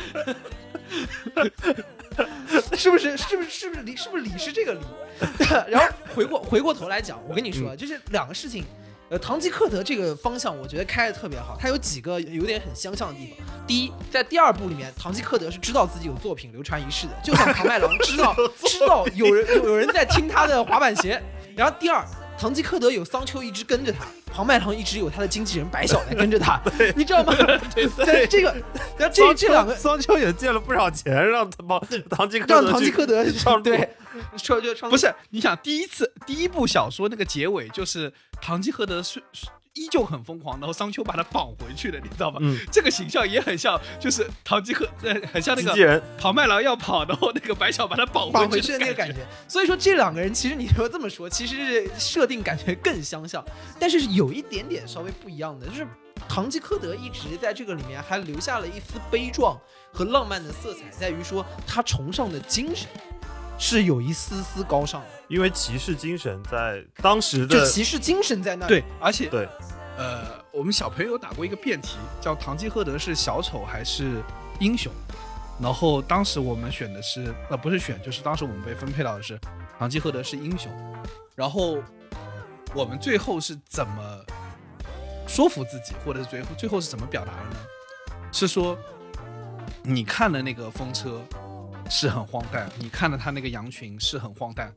[SPEAKER 2] [LAUGHS] 是不是？是不是？是不是理？是不是理是这个理？[LAUGHS] 然后回过回过头来讲，我跟你说，就是两个事情。呃，堂吉诃德这个方向，我觉得开的特别好。它有几个有点很相像的地方。第一，在第二部里面，堂吉诃德是知道自己有作品流传一世的，就像庞麦郎知道 [LAUGHS] 知道有人有有人在听他的滑板鞋。然后第二，堂吉诃德有桑丘一直跟着他，庞麦郎一直有他的经纪人白小来跟着他，[LAUGHS] 你知道吗？对对，[LAUGHS] 这个，然后这这两个
[SPEAKER 3] 桑丘也借了不少钱，让他帮唐吉诃德
[SPEAKER 2] 让堂吉诃德 [LAUGHS]
[SPEAKER 3] 上
[SPEAKER 2] 对，说就上
[SPEAKER 1] 不是，你想第一次第一部小说那个结尾就是堂吉诃德是是依旧很疯狂，然后商丘把他绑回去的，你知道吧？
[SPEAKER 3] 嗯
[SPEAKER 1] 这个形象也很像，就是唐吉诃，呃，很像那个
[SPEAKER 3] 经纪人。
[SPEAKER 1] 庞麦郎要跑，然后那个白小把他绑
[SPEAKER 2] 绑
[SPEAKER 1] 回去
[SPEAKER 2] 的那个感
[SPEAKER 1] 觉。
[SPEAKER 2] 所以说这两个人其实你说这么说，其实是设定感觉更相像，但是是有一点点稍微不一样的，就是唐吉诃德一直在这个里面还留下了一丝悲壮和浪漫的色彩，在于说他崇尚的精神。是有一丝丝高尚的，
[SPEAKER 3] 因为骑士精神在当时
[SPEAKER 2] 就
[SPEAKER 3] 的
[SPEAKER 2] 骑士精神在那里。
[SPEAKER 1] 对，而且
[SPEAKER 3] 对
[SPEAKER 1] 呃，我们小朋友打过一个辩题，叫唐吉诃德是小丑还是英雄？然后当时我们选的是，呃，不是选，就是当时我们被分配到的是唐吉诃德是英雄。然后我们最后是怎么说服自己，或者是最后最后是怎么表达的呢？是说你看的那个风车是很荒诞，你看着他那个羊群是很荒诞，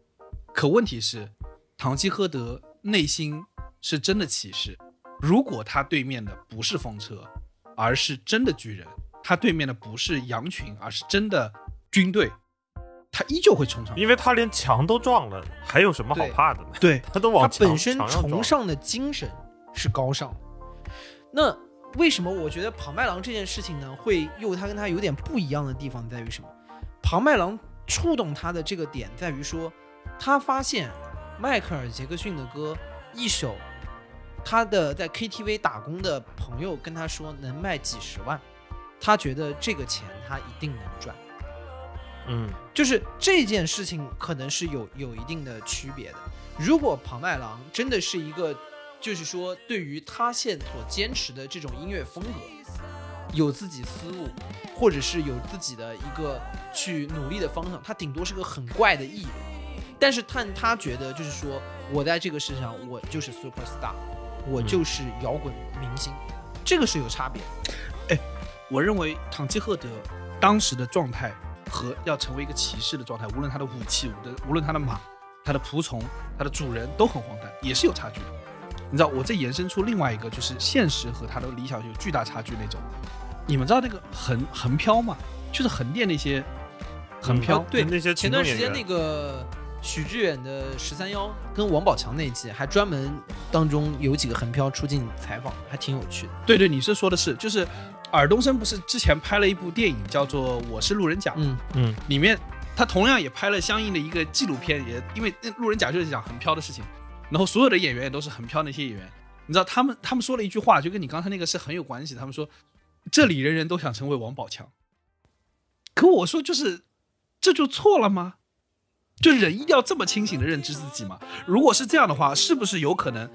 [SPEAKER 1] 可问题是堂吉诃德内心是真的骑士。如果他对面的不是风车，而是真的巨人，他对面的不是羊群，而是真的军队，他依旧会冲上去。
[SPEAKER 3] 因为他连墙都撞了，还有什么好怕的呢？
[SPEAKER 1] 对，
[SPEAKER 2] 他
[SPEAKER 3] 他都往他
[SPEAKER 2] 本身崇尚的精神是高尚的。那为什么我觉得庞麦郎这件事情呢，会又他跟他有点不一样的地方在于什么？庞麦郎触动他的这个点在于说，他发现迈克尔·杰克逊的歌一首，他的在 KTV 打工的朋友跟他说能卖几十万，他觉得这个钱他一定能赚。
[SPEAKER 3] 嗯，
[SPEAKER 2] 就是这件事情可能是有有一定的区别的。如果庞麦郎真的是一个，就是说对于他现所坚持的这种音乐风格有自己思路，或者是有自己的一个去努力的方向，他顶多是个很怪的艺人。但是他他觉得就是说我在这个世上我就是 super star，我就是摇滚明星，这个是有差别哎。
[SPEAKER 1] 我认为堂吉诃德当时的状态和要成为一个骑士的状态，无论他的武器，无论无论他的马、他的仆从、他的主人都很荒诞，也是有差距的。你知道，我这延伸出另外一个，就是现实和他的理想有巨大差距那种。你们知道那个横横漂吗？就是横店那些横漂，
[SPEAKER 2] 啊对
[SPEAKER 3] 那些
[SPEAKER 2] 前段时间那，个许志远的十三幺跟王宝强那一季，还专门当中有几个横漂出镜采访，还挺有趣的。
[SPEAKER 1] 对对，你是说的是，就是尔冬升不是之前拍了一部电影叫做《我是路人甲》，
[SPEAKER 2] 嗯，
[SPEAKER 3] 嗯，
[SPEAKER 1] 里面他同样也拍了相应的一个纪录片，也因为那路人甲就是讲横漂的事情，然后所有的演员也都是横漂那些演员，你知道他们他们说了一句话，就跟你刚才那个是很有关系，他们说这里人人都想成为王宝强，可我说就是这就错了吗？就人一定要这么清醒的认知自己吗？如果是这样的话，是不是有可能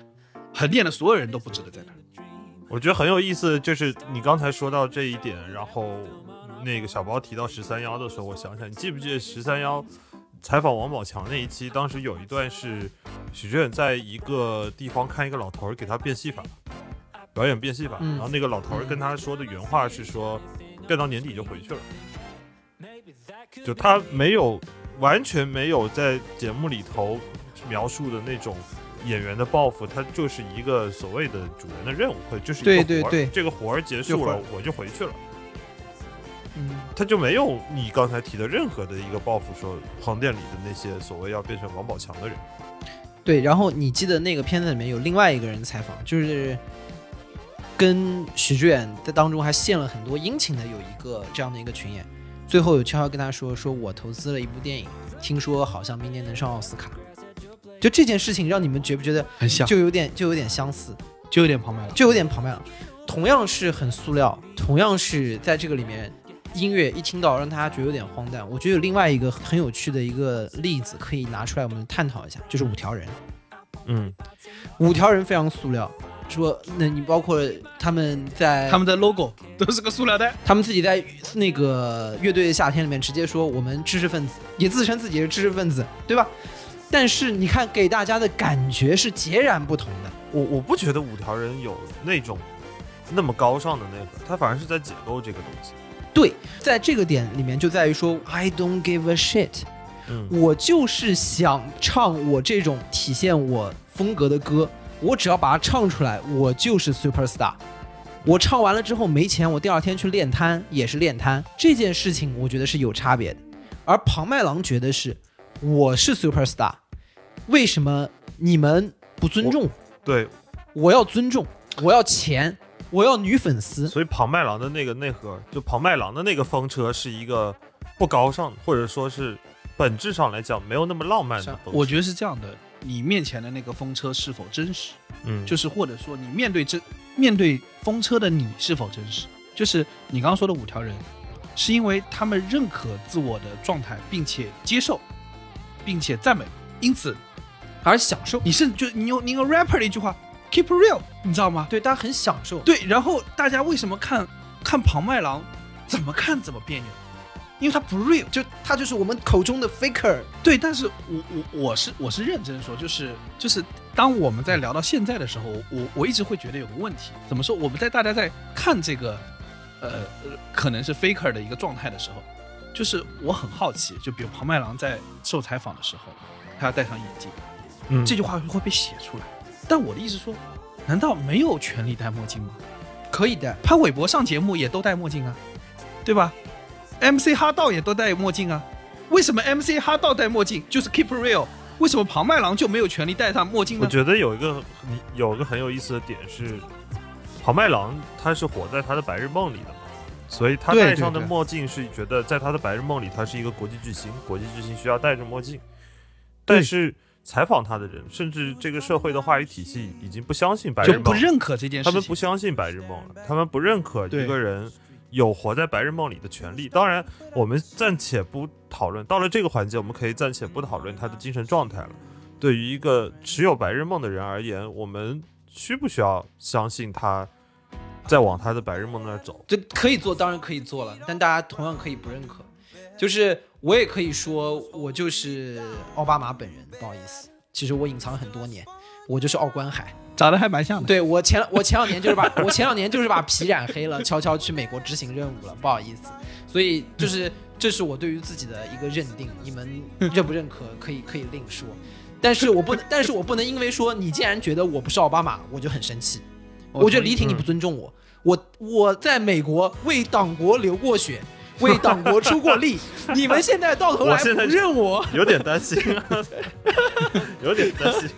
[SPEAKER 1] 横店的所有人都不值得在那儿？
[SPEAKER 3] 我觉得很有意思，就是你刚才说到这一点，然后那个小包提到十三幺的时候，我想想，你记不记得十三幺采访王宝强那一期？当时有一段是许知远在一个地方看一个老头儿给他变戏法，表演变戏法，
[SPEAKER 2] 嗯
[SPEAKER 3] 然后那个老头儿跟他说的原话是说，干到年底就回去了，就他没有完全没有在节目里头描述的那种演员的抱负，他就是一个所谓的主人的任务，或就是一个活儿
[SPEAKER 2] 对对对
[SPEAKER 3] 这个活儿结束了，我就回去了。
[SPEAKER 2] 嗯，
[SPEAKER 3] 他就没有你刚才提的任何的一个报复，说横店里的那些所谓要变成王宝强的人。
[SPEAKER 2] 对。然后你记得那个片子里面有另外一个人采访，就是跟许志远在当中还献了很多殷勤的有一个这样的一个群演，最后有悄悄跟他说，说我投资了一部电影，听说好像明年能上奥斯卡。就这件事情让你们觉不觉得
[SPEAKER 1] 很像，
[SPEAKER 2] 就有点就有点相似？
[SPEAKER 1] 就有点旁白了。
[SPEAKER 2] 就有点旁白了，同样是很塑料，同样是在这个里面，音乐一听到让大家觉得有点荒诞。我觉得有另外一个很有趣的一个例子可以拿出来，我们探讨一下，就是五条人。
[SPEAKER 3] 嗯，
[SPEAKER 2] 五条人非常塑料，说那你包括他们在
[SPEAKER 1] 他们的 logo 都是个塑料袋，
[SPEAKER 2] 他们自己在那个乐队的夏天里面直接说我们知识分子，也自称自己是知识分子，对吧？但是你看给大家的感觉是截然不同的。
[SPEAKER 3] 我我不觉得五条人有那种那么高尚的那个，他反而是在解构这个东西。
[SPEAKER 2] 对，在这个点里面就在于说，I don't give a shit，
[SPEAKER 3] 嗯，
[SPEAKER 2] 我就是想唱我这种体现我风格的歌，我只要把它唱出来，我就是 super star。我唱完了之后没钱，我第二天去练摊也是练摊，这件事情我觉得是有差别的。而庞麦郎觉得是我是 super star，为什么你们不尊重？
[SPEAKER 3] 对，
[SPEAKER 2] 我要尊重，我要钱，我要女粉丝。
[SPEAKER 3] 所以庞麦郎的那个内核，就庞麦郎的那个风车是一个不高尚，或者说是本质上来讲没有那么浪漫的风车。
[SPEAKER 1] 我觉得是这样的，你面前的那个风车是否真实？
[SPEAKER 3] 嗯，
[SPEAKER 1] 就是或者说你面对真面对风车的你是否真实？就是你刚刚说的五条人，是因为他们认可自我的状态，并且接受并且赞美，因此
[SPEAKER 2] 而享受，
[SPEAKER 1] 你甚至就你用你用 rapper 的一句话 keep real，你知道吗？
[SPEAKER 2] 对大家很享受。
[SPEAKER 1] 对，然后大家为什么看看庞麦郎，怎么看怎么别扭，因为他不 real。
[SPEAKER 2] 就他就是我们口中的 faker，
[SPEAKER 1] 对，但是我我我是我是认真说，就是就是当我们在聊到现在的时候，我我一直会觉得有个问题，怎么说？我们在大家在看这个呃呃可能是 faker 的一个状态的时候，就是我很好奇，就比如庞麦郎在受采访的时候，他要戴上眼镜，
[SPEAKER 3] 嗯，
[SPEAKER 1] 这句话会被写出来。但我的意思说，难道没有权利戴墨镜吗？
[SPEAKER 2] 可以的。
[SPEAKER 1] 潘玮柏上节目也都戴墨镜啊，对吧？MC 哈道也都戴墨镜啊，为什么 MC 哈道戴墨镜就是 keep real？为什么庞麦郎就没有权利戴上墨镜呢？
[SPEAKER 3] 我觉得有一个你有一个很有意思的点是，庞麦郎他是活在他的白日梦里的嘛，所以他戴上的墨镜是觉得在他的白日梦里他是一个国际巨星，国际巨星需要戴着墨镜。但是采访他的人，甚至这个社会的话语体系已经不相信白日梦
[SPEAKER 1] 就
[SPEAKER 3] 梦，
[SPEAKER 1] 不认可这件事情。
[SPEAKER 3] 他们不相信白日梦了，他们不认可一个人有活在白日梦里的权利。当然，我们暂且不讨论，到了这个环节，我们可以暂且不讨论他的精神状态了。对于一个持有白日梦的人而言，我们需不需要相信他在往他的白日梦那儿走？
[SPEAKER 2] 这可以做，当然可以做了，但大家同样可以不认可。就是我也可以说，我就是奥巴马本人，不好意思，其实我隐藏很多年，我就是奥关海。
[SPEAKER 1] 长得还蛮像的。
[SPEAKER 2] 对我前我前两年就是把 [LAUGHS] 我前两年就是把皮染黑了，悄悄去美国执行任务了，不好意思。所以就是 [LAUGHS] 这是我对于自己的一个认定，你们认不认可可以可以另说。但是我不能，[LAUGHS] 但是我不能因为说你既然觉得我不是奥巴马，我就很生气。我觉得李挺你不尊重我，我我在美国为党国流过血，为党国出过力，[LAUGHS] 你们现在到头来不
[SPEAKER 3] 我现在
[SPEAKER 2] 认我，[LAUGHS]
[SPEAKER 3] 有点担心啊，有点担心。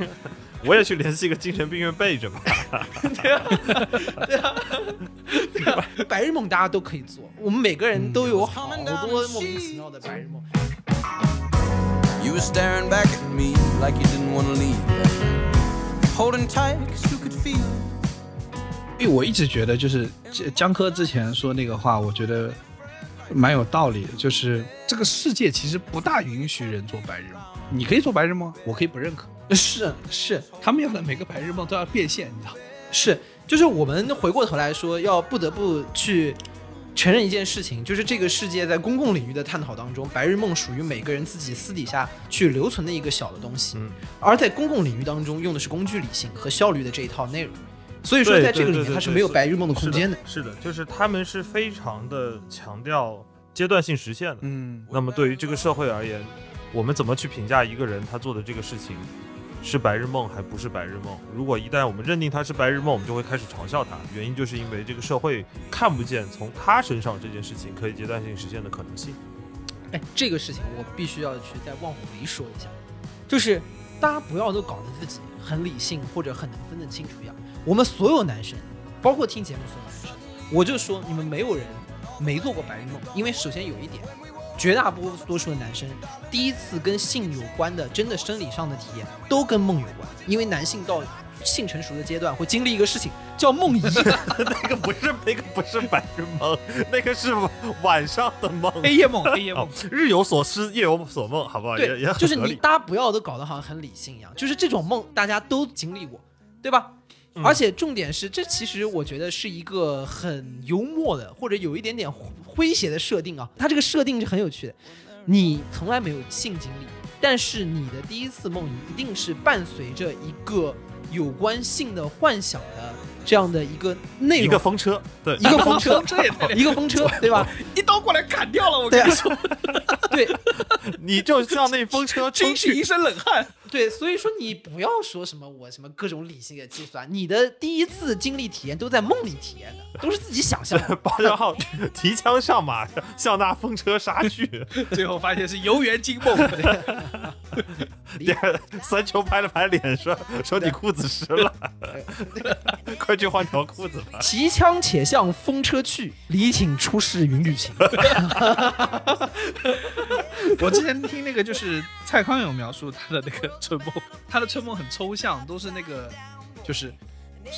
[SPEAKER 3] 我也去联系一个精神病院备着吧 [LAUGHS] 对啊。
[SPEAKER 2] 白日梦大家都可以做，我们每个人都有好多莫名其妙的白日梦。
[SPEAKER 4] You were staring back at me like you didn't want to leave. Holding tight cause you could feel.
[SPEAKER 1] 因为我一直觉得，就是江江科之前说那个话，我觉得蛮有道理的。就是这个世界其实不大允许人做白日梦，你可以做白日梦，我可以不认可。
[SPEAKER 2] 是是
[SPEAKER 1] 他们要的每个白日梦都要变现，你知道？
[SPEAKER 2] 是，就是我们回过头来说，要不得不去承认一件事情，就是这个世界在公共领域的探讨当中，白日梦属于每个人自己私底下去留存的一个小的东西，
[SPEAKER 3] 嗯
[SPEAKER 2] 而在公共领域当中用的是工具理性和效率的这一套内容。所以说，在这个里面它是没有白日梦的空间的。
[SPEAKER 3] 是的，就是他们是非常的强调阶段性实现的。
[SPEAKER 1] 嗯，
[SPEAKER 3] 那么对于这个社会而言，我们怎么去评价一个人他做的这个事情是白日梦还不是白日梦？如果一旦我们认定他是白日梦，我们就会开始嘲笑他，原因就是因为这个社会看不见从他身上这件事情可以阶段性实现的可能性。
[SPEAKER 2] 哎，这个事情我必须要去在忘虎里说一下，就是大家不要都搞得自己很理性或者很能分得清楚一样。我们所有男生，包括听节目所有男生，我就说你们没有人没做过白日梦，因为首先有一点，绝大多数的男生第一次跟性有关的真的生理上的体验都跟梦有关，因为男性到性成熟的阶段会经历一个事情叫梦遗。
[SPEAKER 3] 那个不是那个不是白日梦，那个是晚上的梦。
[SPEAKER 1] 黑夜梦，[LAUGHS] 黑夜梦
[SPEAKER 3] 哦，日有所思，夜有所梦，好不好？也也
[SPEAKER 2] 对，就是你。大家不要都搞得好像很理性一样，就是这种梦大家都经历过，对吧？
[SPEAKER 3] 嗯
[SPEAKER 2] 而且重点是，这其实我觉得是一个很幽默的，或者有一点点诙谐的设定啊。它这个设定是很有趣的，你从来没有性经历，但是你的第一次梦一定是伴随着一个有关性的幻想的这样的一个内容，
[SPEAKER 3] 一个风车，对，
[SPEAKER 2] 一个风车，一个风车，对吧？
[SPEAKER 1] 一刀过来砍掉了，我跟你说，[LAUGHS] [LAUGHS] [LAUGHS]
[SPEAKER 2] 对，
[SPEAKER 3] 你就像那风车
[SPEAKER 1] 惊起一身冷汗。
[SPEAKER 2] 对，所以说你不要说什么我什么各种理性的计算，你的第一次经历体验都在梦里体验的，都是自己想象的。
[SPEAKER 3] 八角号提枪上马，向那风车杀去。[LAUGHS]
[SPEAKER 1] 最后发现是游园惊梦。[LAUGHS]
[SPEAKER 3] 第二，三球拍了拍脸，说说你裤子湿了，快去换条裤子吧。
[SPEAKER 2] 提枪且向风车去，李挺出世云旅行。[LAUGHS]
[SPEAKER 1] 我之前听那个就是蔡康永描述他的那个 [LAUGHS] 春梦，他的春梦很抽象，都是那个就是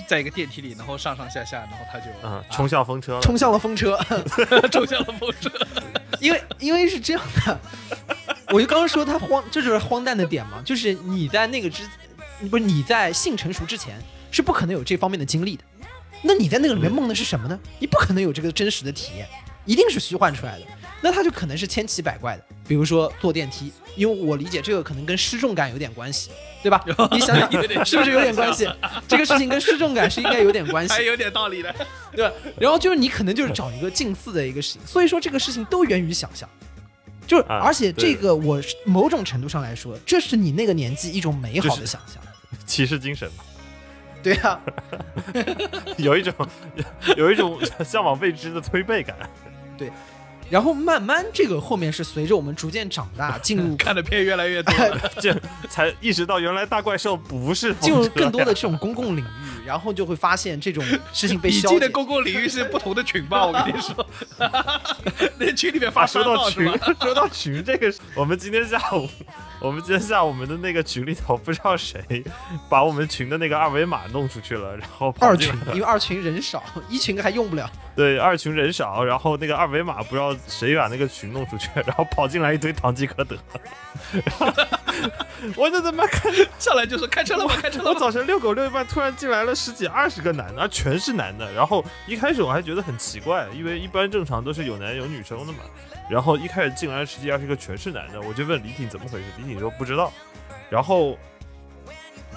[SPEAKER 1] 在一个电梯里，然后上上下下，然后他就
[SPEAKER 3] 嗯，冲向风车了。
[SPEAKER 2] 冲向了风车，[LAUGHS]
[SPEAKER 1] 冲向了风车。[LAUGHS]
[SPEAKER 2] 因为因为是这样的，我就刚刚说他荒，这就是荒诞的点嘛，就是你在那个之，不是你在性成熟之前是不可能有这方面的经历的。那你在那个里面梦的是什么呢？你不可能有这个真实的体验，一定是虚幻出来的。那它就可能是千奇百怪的，比如说坐电梯，因为我理解这个可能跟失重感有点关系，对吧？[LAUGHS] 你想想是不是有点关系？[LAUGHS] 这个事情跟失重感是应该有点关系
[SPEAKER 1] 还。有点道理的。
[SPEAKER 2] 对吧？然后就是你可能就是找一个近似的一个事情，所以说这个事情都源于想象，就是
[SPEAKER 3] 啊
[SPEAKER 2] 而且这个我某种程度上来说，这是你那个年纪一种美好的想象。[LAUGHS]
[SPEAKER 3] 骑士精神嘛，
[SPEAKER 2] 对啊，
[SPEAKER 3] 有一种有一种向往未知的推背感。Oui.
[SPEAKER 2] 然后慢慢这个后面是随着我们逐渐长大，进入 [LAUGHS]
[SPEAKER 1] 看的片越来越多了，[LAUGHS]
[SPEAKER 3] 这才意识到原来大怪兽不是
[SPEAKER 2] 进入更多的这种公共领域，然后就会发现这种事情被
[SPEAKER 1] 你 [LAUGHS]
[SPEAKER 2] 消解。
[SPEAKER 1] 进的公共领域是不同的群吧？我跟你说，那群里面发
[SPEAKER 3] 啊，说到群
[SPEAKER 1] 是吧？，
[SPEAKER 3] 说到群这个，我们今天下午，我们今天下午我们的那个群里头，不知道谁把我们群的那个二维码弄出去了，然后
[SPEAKER 2] 二群因为二群人少，一群还用不了。
[SPEAKER 3] 对二群人少，然后那个二维码不知道谁把那个群弄出去，然后跑进来一堆堂吉诃德，[LAUGHS] 我就他妈看
[SPEAKER 1] 上来就说开车了吗？开车了吗？
[SPEAKER 3] 我早晨遛狗遛一半，突然进来了十几二十个男的，全是男的。然后一开始我还觉得很奇怪，因为一般正常都是有男有女生的嘛。然后一开始进来十几二十个全是男的，我就问李挺怎么回事，李挺说不知道。然后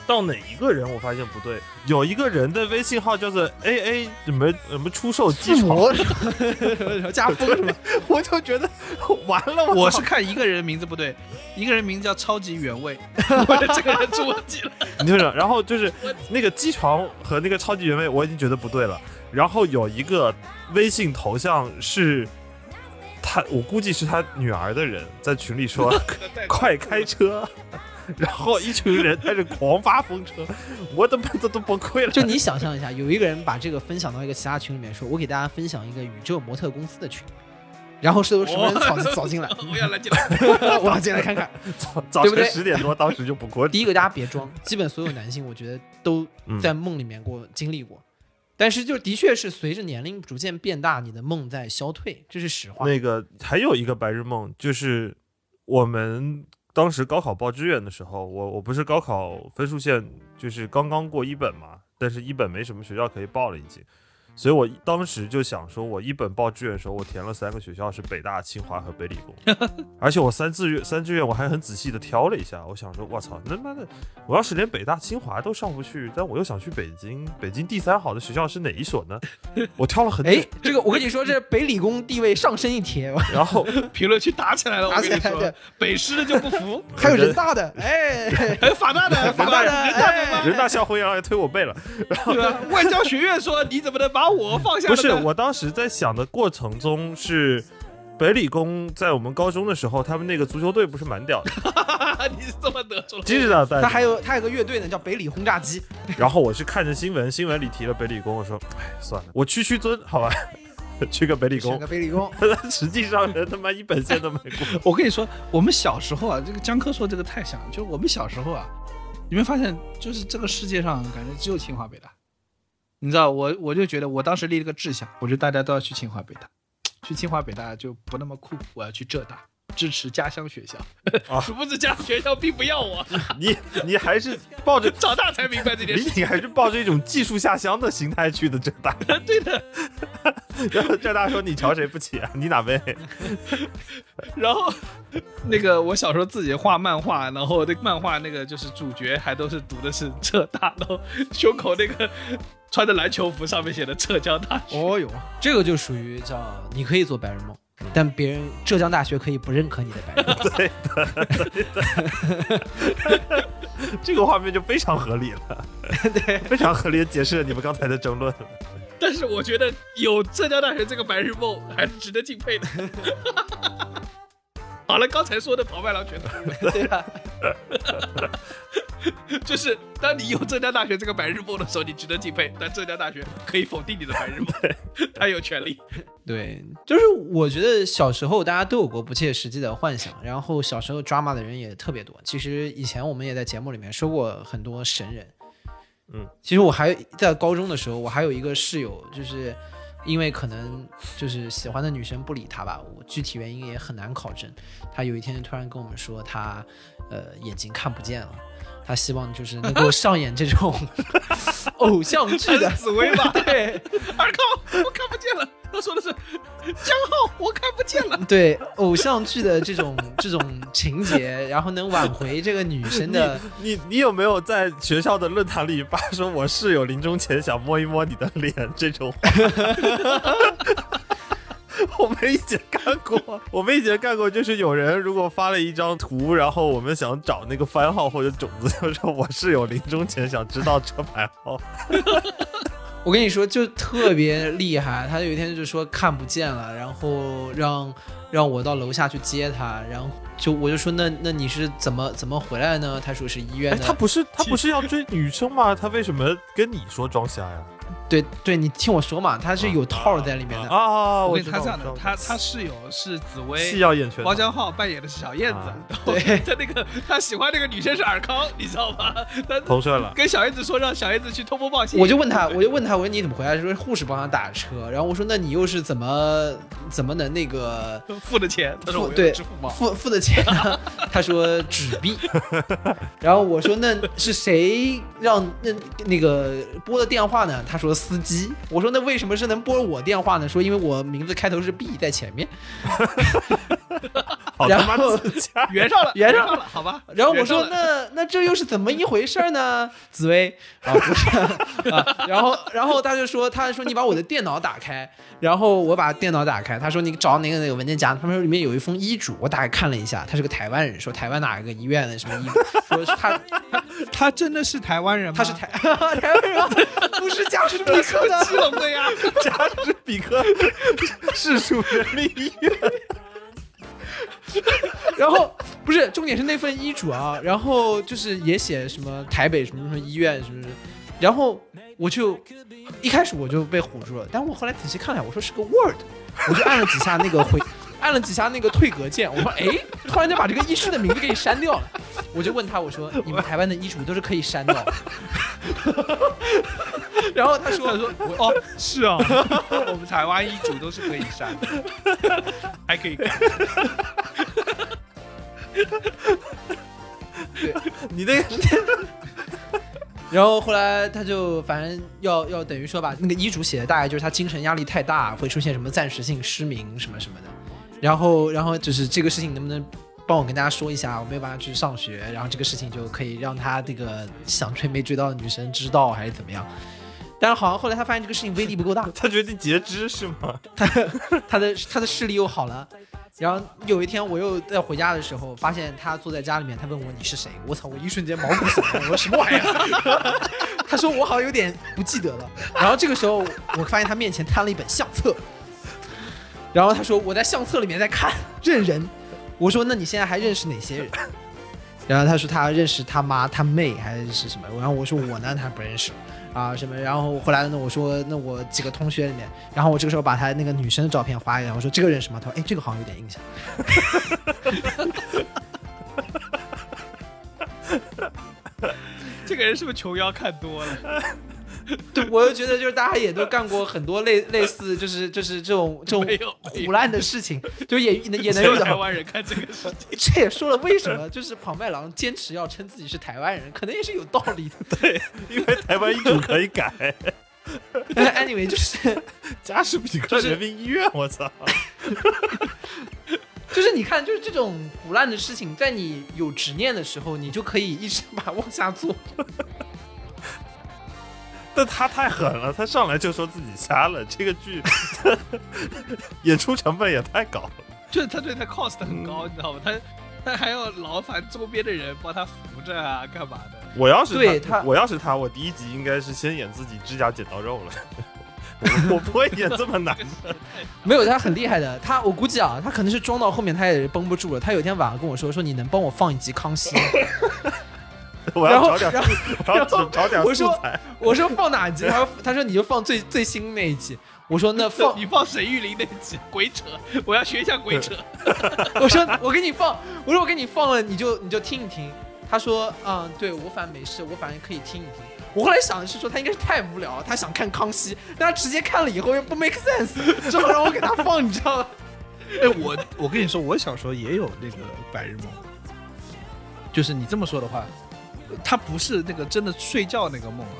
[SPEAKER 3] 到哪一个人我发现不对，有一个人的微信号叫做 A A 什么什么出售机床，
[SPEAKER 2] 魔 [LAUGHS] 加风是吧？
[SPEAKER 3] 我就觉得 [LAUGHS] 完了，操。
[SPEAKER 1] 我是看一个人名字不对，一个人名字叫超级原味，[LAUGHS] 我的这个人出问题了。
[SPEAKER 3] 你听着，然后就是那个机床和那个超级原味，我已经觉得不对了。然后有一个微信头像是他，我估计是他女儿的人在群里说快开车，[LAUGHS] 然后一群人开始狂发疯车，[LAUGHS] 我的妈这都崩溃了。[LAUGHS]
[SPEAKER 2] 就你想象一下，有一个人把这个分享到一个其他群里面，说我给大家分享一个宇宙模特公司的群，然后是有什么人扫扫进来，
[SPEAKER 1] 我要来进来。
[SPEAKER 2] 我要进来看看。
[SPEAKER 3] 早早晨十点多，当时就不过
[SPEAKER 2] 第一个，大家别装，基本所有男性我觉得都
[SPEAKER 3] 嗯
[SPEAKER 2] 在梦里面过、经历过，但是就的确是随着年龄逐渐变大，你的梦在消退，这是实话。
[SPEAKER 3] 那个还有一个白日梦，就是我们当时高考报志愿的时候，我我不是高考分数线就是刚刚过一本嘛，但是一本没什么学校可以报了已经，所以我当时就想说，我一本报志愿的时候，我填了三个学校是北大、清华和北理工，[LAUGHS] 而且我三志愿三志愿我还很仔细的挑了一下，我想说，我操，他妈的，我要是连北大、清华都上不去，但我又想去北京，北京第三好的学校是哪一所呢？我挑了很久
[SPEAKER 2] 哎，，这个我跟你说，这北理工地位上升一帖，[LAUGHS]
[SPEAKER 3] 然后 [LAUGHS]
[SPEAKER 1] 评论区打起来了，我
[SPEAKER 2] 打
[SPEAKER 1] 跟你说
[SPEAKER 2] 起来对，
[SPEAKER 1] 北师的就不服，
[SPEAKER 2] 还有人大的，哎，
[SPEAKER 1] 还有法大的，
[SPEAKER 2] 法大的
[SPEAKER 1] 人大
[SPEAKER 3] 校徽然后还推我背了。
[SPEAKER 1] 对吧？外交学院说你怎么能把我放下？
[SPEAKER 3] 不是，我当时在想的过程中是，北理工在我们高中的时候，他们那个足球队不是蛮屌的，[LAUGHS]
[SPEAKER 1] 你是这么得出来的？
[SPEAKER 3] 知道的。
[SPEAKER 2] 他还有他有个乐队呢，叫北理轰炸机。
[SPEAKER 3] 然后我是看着新闻，新闻里提了北理工，我说，哎，算了，我区区尊，好吧，[LAUGHS] 去个北理工
[SPEAKER 2] 选个。北理工，
[SPEAKER 3] 实际上人他妈一本线都没过。[LAUGHS]
[SPEAKER 1] 我跟你说，我们小时候啊，这个江科说这个太像，就我们小时候啊，你没发现，就是这个世界上感觉只有清华北大。你知道，我我就觉得，我当时立了个志向，我觉得大家都要去清华北大，去清华北大就不那么酷，我要去浙大，支持家乡学校。
[SPEAKER 3] 啊 [LAUGHS]
[SPEAKER 1] 殊不知家乡学校并不要我，[LAUGHS]
[SPEAKER 3] 你你还是抱着 [LAUGHS]
[SPEAKER 1] 长大才明白这件
[SPEAKER 3] 李
[SPEAKER 1] 事。
[SPEAKER 3] 你还是抱着一种技术下乡的心态去的浙大。
[SPEAKER 1] 对的，
[SPEAKER 3] 然后浙大说你瞧谁不起啊？你哪位？
[SPEAKER 1] 然后那个我小时候自己画漫画，然后那个漫画那个就是主角还都是读的是浙大，然后胸口那个穿着篮球服上面写的浙江大学。
[SPEAKER 2] 哦哟，这个就属于叫你可以做白日梦，但别人浙江大学可以不认可你的白日梦。[LAUGHS]
[SPEAKER 3] 对的，对的，这个画面就非常合理了，[LAUGHS] 对，非常合理的解释了你们刚才的争论。
[SPEAKER 1] 但是我觉得有浙江大学这个白日梦还是值得敬佩的。[LAUGHS] 好了，刚才说的跑麦郎全都 [LAUGHS]
[SPEAKER 2] 对啊，[LAUGHS]
[SPEAKER 1] 就是当你有浙江大学这个白日梦的时候，你值得敬佩，但浙江大学可以否定你的白日梦，[LAUGHS] 他有权利。
[SPEAKER 2] 对，就是我觉得小时候大家都有过不切实际的幻想，然后小时候 drama 的人也特别多。其实以前我们也在节目里面说过很多神人，
[SPEAKER 3] 嗯，
[SPEAKER 2] 其实我还在高中的时候，我还有一个室友，就是因为可能就是喜欢的女生不理他吧，我具体原因也很难考证。他有一天突然跟我们说他呃眼睛看不见了。他希望就是能够上演这种 [LAUGHS] 偶像剧的
[SPEAKER 1] 紫薇吧？[LAUGHS]
[SPEAKER 2] 对
[SPEAKER 1] 二康，我看不见了。他说的是江浩，我看不见了。
[SPEAKER 2] 对偶像剧的这种这种情节，然后能挽回这个女生的。
[SPEAKER 3] 你你有没有在学校的论坛里发说我室友临终前想摸一摸你的脸这种话？[LAUGHS] [LAUGHS] 我们以前干过，我们以前干过，就是有人如果发了一张图，然后我们想找那个番号或者种子，就说我室友临终前想知道车牌号。[LAUGHS]
[SPEAKER 2] 我跟你说，就特别厉害。他有一天就说看不见了，然后让让我到楼下去接他，然后就我就说那那你是怎么怎么回来呢？他说是医院。
[SPEAKER 3] 他不是他不是要追女生吗？他为什么跟你说装瞎呀？
[SPEAKER 2] 对对，你听我说嘛，他是有套在里面的。
[SPEAKER 3] 啊，
[SPEAKER 1] 我跟他这样的，他他室友是紫薇
[SPEAKER 3] 戏，要演全套。
[SPEAKER 1] 包江浩扮演的是小燕子
[SPEAKER 3] 啊，
[SPEAKER 1] 然后
[SPEAKER 2] 对 [LAUGHS]
[SPEAKER 1] 他那个他喜欢那个女生是尔康，你知道吗？他
[SPEAKER 3] 投射了，
[SPEAKER 1] 跟小燕子说让小燕子去通风报信，
[SPEAKER 2] 我就问他，我就问他，我说你怎么回来？他说护士帮他打车，然后我说那你又是怎么怎么能那个 [LAUGHS]
[SPEAKER 1] 付的钱，他说我
[SPEAKER 2] 对
[SPEAKER 1] 付，
[SPEAKER 2] 付付的钱呢？[LAUGHS] 他说纸币，然后我说那是谁让那那个拨的电话呢？他说司机。我说那为什么是能拨我电话呢？说因为我名字开头是 B 在前面。
[SPEAKER 3] 好他妈
[SPEAKER 2] 然后。
[SPEAKER 1] 圆上了，
[SPEAKER 2] 圆上
[SPEAKER 1] 上了，好吧。
[SPEAKER 2] 然后我说那那这又是怎么一回事呢？紫薇啊不是啊，然后然后他就说他说你把我的电脑打开，然后我把电脑打开，他说你找哪个哪个文件夹，他们说里面有一封医嘱，我打开看了一下，他是个台湾人，说台湾哪个医院的什么医嘱，说是他 [LAUGHS]
[SPEAKER 1] 他真的是台湾人吗？
[SPEAKER 2] 他是台 [LAUGHS] 台湾人啊，不是加什比克的，
[SPEAKER 1] 基隆的呀。[LAUGHS]
[SPEAKER 3] 加之比克市属人民医院。[LAUGHS]
[SPEAKER 2] 然后不是重点是那份医嘱啊，然后就是也写什么台北什么什么医院什么什么，然后我就一开始我就被唬住了，但我后来仔细看了，我说是个 Word，我就按了几下那个回，按了几下那个退格键，我说哎，突然就把这个医师的名字给删掉了，我就问他我说 [LAUGHS] 你们台湾的医嘱都是可以删的，[LAUGHS] 然后他说
[SPEAKER 1] 他说哦，是啊，[LAUGHS] 我们台湾医嘱都是可以删的，还可以改。
[SPEAKER 3] 你那个
[SPEAKER 2] 然后后来他就反正要要等于说把那个医嘱写的大概就是他精神压力太大，会出现什么暂时性失明什么什么的。然后然后就是这个事情能不能帮我跟大家说一下？我没有办法去上学，然后这个事情就可以让他这个想追没追到的女生知道还是怎么样？但是好像后来他发现这个事情威力不够大，
[SPEAKER 3] 他决定截肢是吗？
[SPEAKER 2] 他他的他的视力又好了。然后有一天我又在回家的时候，发现他坐在家里面，他问我你是谁？我操！我一瞬间毛骨悚然，我说什么玩意儿？[LAUGHS] 他说我好像有点不记得了。然后这个时候我发现他面前摊了一本相册，然后他说我在相册里面在看认人。我说那你现在还认识哪些人？[LAUGHS] 然后他说他认识他妈、他妹还是什么？然后我说我呢，他不认识。啊什么？然后后来呢？我说那我几个同学里面，然后我这个时候把他那个女生的照片发给他，我说这个认识吗？他说哎，这个好像有点印象。[LAUGHS] [LAUGHS]
[SPEAKER 1] 这个人是不是琼瑶看多了？[LAUGHS]
[SPEAKER 2] 对，我就觉得就是大家也都干过很多类类似，就是就是这种这种胡乱的事情，就也也能遇到。
[SPEAKER 1] 台湾人看这个事情，[LAUGHS]
[SPEAKER 2] 这也说了为什么就是庞麦郎坚持要称自己是台湾人，可能也是有道理的。
[SPEAKER 3] 对，因为台湾医嘱可以改。[LAUGHS]
[SPEAKER 2] anyway，就是
[SPEAKER 3] 加士比克
[SPEAKER 2] 就是
[SPEAKER 3] 人民医院，我操！
[SPEAKER 2] 就是你看，就是这种胡烂的事情，在你有执念的时候，你就可以一直把它往下做。[LAUGHS]
[SPEAKER 3] 但他太狠了，他上来就说自己瞎了，这个剧 [LAUGHS] 演出成本也太高了。
[SPEAKER 1] 就是他对他 cost 很高，你知道吗？他他还要劳烦周边的人帮他扶着啊，干嘛的？
[SPEAKER 3] 我要是
[SPEAKER 2] 对他
[SPEAKER 3] 我要是他，我第一集应该是先演自己指甲剪刀肉了。我 [LAUGHS] 我不会演这么难的。
[SPEAKER 2] 没有，他很厉害的。他我估计啊，他可能是装到后面他也绷不住了。他有一天晚上跟我说说你能帮我放一集康熙吗？[LAUGHS]
[SPEAKER 3] 我
[SPEAKER 2] 然后
[SPEAKER 3] 要找点，
[SPEAKER 2] 然后
[SPEAKER 3] 我要找找点
[SPEAKER 2] 我说
[SPEAKER 3] 素材。
[SPEAKER 2] 我说放哪集？他说他说你就放最最新那一集。我说那放
[SPEAKER 1] 你放沈玉琳那集鬼扯，我要学一下鬼扯。[LAUGHS]
[SPEAKER 2] 我说我给你放，我说我给你放了，你就你就听一听。他说嗯，对我反正没事，我反正可以听一听。我后来想的是说他应该是太无聊了，他想看康熙，但他直接看了以后又不 make sense，[LAUGHS] 之后让我给他放，你知道吗？
[SPEAKER 1] 哎，我我跟你说，我小时候也有那个白日梦，就是你这么说的话，它不是那个真的睡觉那个梦啊。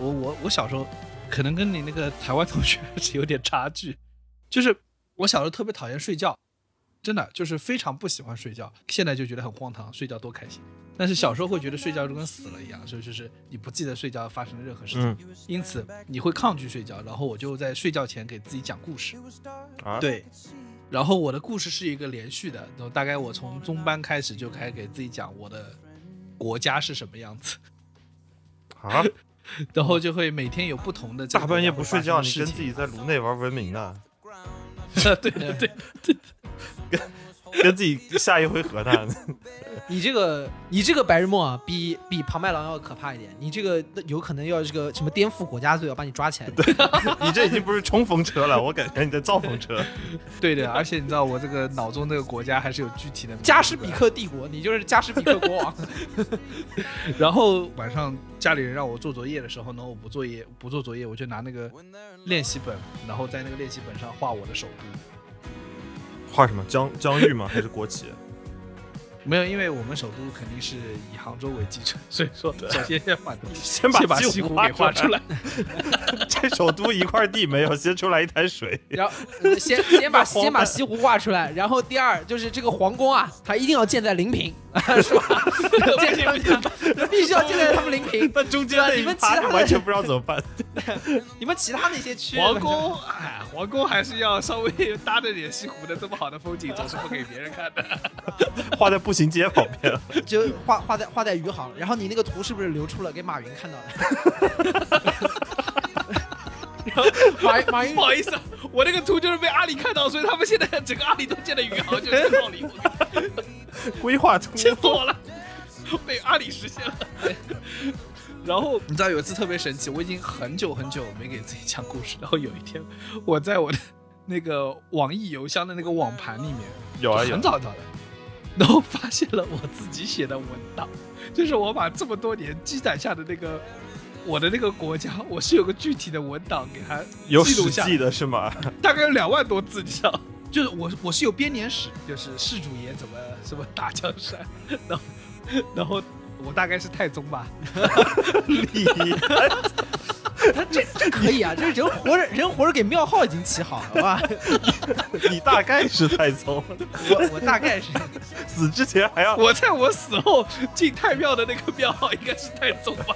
[SPEAKER 1] 我我我我小时候可能跟你那个台湾同学是有点差距，[LAUGHS] 就是我小时候特别讨厌睡觉，真的就是非常不喜欢睡觉。现在就觉得很荒唐，睡觉多开心。但是小时候会觉得睡觉就跟死了一样，所以就是你不记得睡觉发生的任何事情，因此你会抗拒睡觉。然后我就在睡觉前给自己讲故事。
[SPEAKER 3] 啊，，
[SPEAKER 1] 对，然后我的故事是一个连续的，然后大概我从中班开始就开始给自己讲我的国家是什么样子，
[SPEAKER 3] 啊，[LAUGHS]
[SPEAKER 1] 然后就会每天有不同的这个
[SPEAKER 3] 大半夜不睡觉，你跟自己在炉内玩文明啊，[LAUGHS]
[SPEAKER 1] 对对对，
[SPEAKER 3] 跟自己下一回合呢。
[SPEAKER 2] 你这个你这个白日梦啊，比比庞麦郎要可怕一点。你这个有可能要这个什么颠覆国家罪，要把你抓起来。[LAUGHS]
[SPEAKER 3] 你这已经不是冲锋车了，我感觉你在造风车。
[SPEAKER 1] 对的，而且你知道我这个脑中这个国家还是有具体的
[SPEAKER 2] 加什比克帝国，你就是加什比克国王。
[SPEAKER 1] 然后晚上家里人让我做作业的时候呢，我不作业不做作业，我就拿那个练习本，然后在那个练习本上画我的首都。
[SPEAKER 3] 画什么疆疆域吗？还是国旗？
[SPEAKER 1] 没有，因为我们首都肯定是以杭州为基准，所以说首先先把 [LAUGHS]
[SPEAKER 3] 先
[SPEAKER 1] 先把
[SPEAKER 3] 西
[SPEAKER 1] 西湖给画出来。[LAUGHS]
[SPEAKER 3] 这首都一块地没有，先出来一滩水。
[SPEAKER 2] 然后呃 [LAUGHS] 先先把先把西湖画出来，然后第二就是这个皇宫啊，它一定要建在临平，是吧？建在必须要建在他们临平。
[SPEAKER 3] 那中间
[SPEAKER 2] 你们其他的
[SPEAKER 3] 完全不知道怎么办。
[SPEAKER 2] 你们其他那些区
[SPEAKER 1] 皇宫，哎，皇宫还是要稍微搭着点西湖的，这么好的风景总是不给别人看的。
[SPEAKER 3] 画在步行街旁边，[LAUGHS]
[SPEAKER 2] 就画画在画在余杭，然后你那个图是不是流出了给马云看到了？然后马马云
[SPEAKER 1] 不好意思，啊，我那个图就是被阿里看到，所以他们现在整个阿里都建了余杭，就是这个道理。[LAUGHS]
[SPEAKER 3] 规划图
[SPEAKER 1] 气死我了，被阿里实现了。然后你知道有一次特别神奇，我已经很久很久没给自己讲故事，然后有一天我在我的那个网易邮箱的那个网盘里面，
[SPEAKER 3] 有啊有
[SPEAKER 1] 很，早早的，然后发现了我自己写的文档，就是我把这么多年积攒下的那个我的那个国家，我是有个具体的文档给它
[SPEAKER 3] 有
[SPEAKER 1] 记录下，
[SPEAKER 3] 史记的是吗？
[SPEAKER 1] 大概有两万多字，你知道。就是我，我是有编年史，就是世主爷怎么什么打江山，然后，然后我大概是太宗吧，[LAUGHS]
[SPEAKER 3] 你
[SPEAKER 2] 他这这可以啊，这人活着人活着给庙号已经起好了吧？[LAUGHS]
[SPEAKER 3] 你大概是太宗，
[SPEAKER 2] 我我大概是
[SPEAKER 3] 死之前还要
[SPEAKER 1] 我在我死后进太庙的那个庙号应该是太宗吧。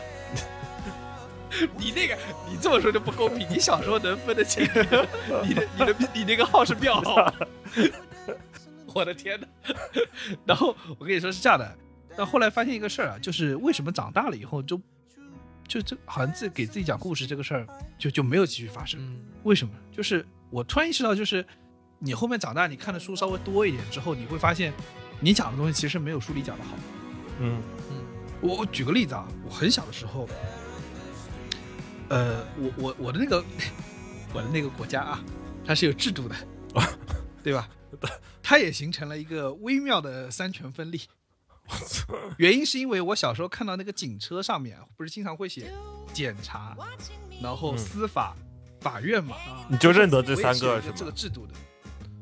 [SPEAKER 1] 你那个，你这么说就不公平。你小时候能分得清你的、你的、你那个号是庙号？[LAUGHS] 我的天哪！然后我跟你说是这样的，但后来发现一个事儿啊，就是为什么长大了以后就就这好像自己给自己讲故事这个事儿就就没有继续发生。
[SPEAKER 2] 嗯
[SPEAKER 1] 为什么？就是我突然意识到，就是你后面长大，你看的书稍微多一点之后，你会发现你讲的东西其实没有书里讲的好。
[SPEAKER 3] 嗯
[SPEAKER 1] 我我举个例子啊，我很小的时候，呃，我我我的那个我的那个国家啊，它是有制度的，对吧？[LAUGHS] 它也形成了一个微妙的三权分立。[LAUGHS] 原因是因为我小时候看到那个警车上面啊不是经常会写检查，然后
[SPEAKER 3] 嗯
[SPEAKER 1] 司法、法院嘛，
[SPEAKER 3] 你就认得这三个
[SPEAKER 1] 是这个？制度的。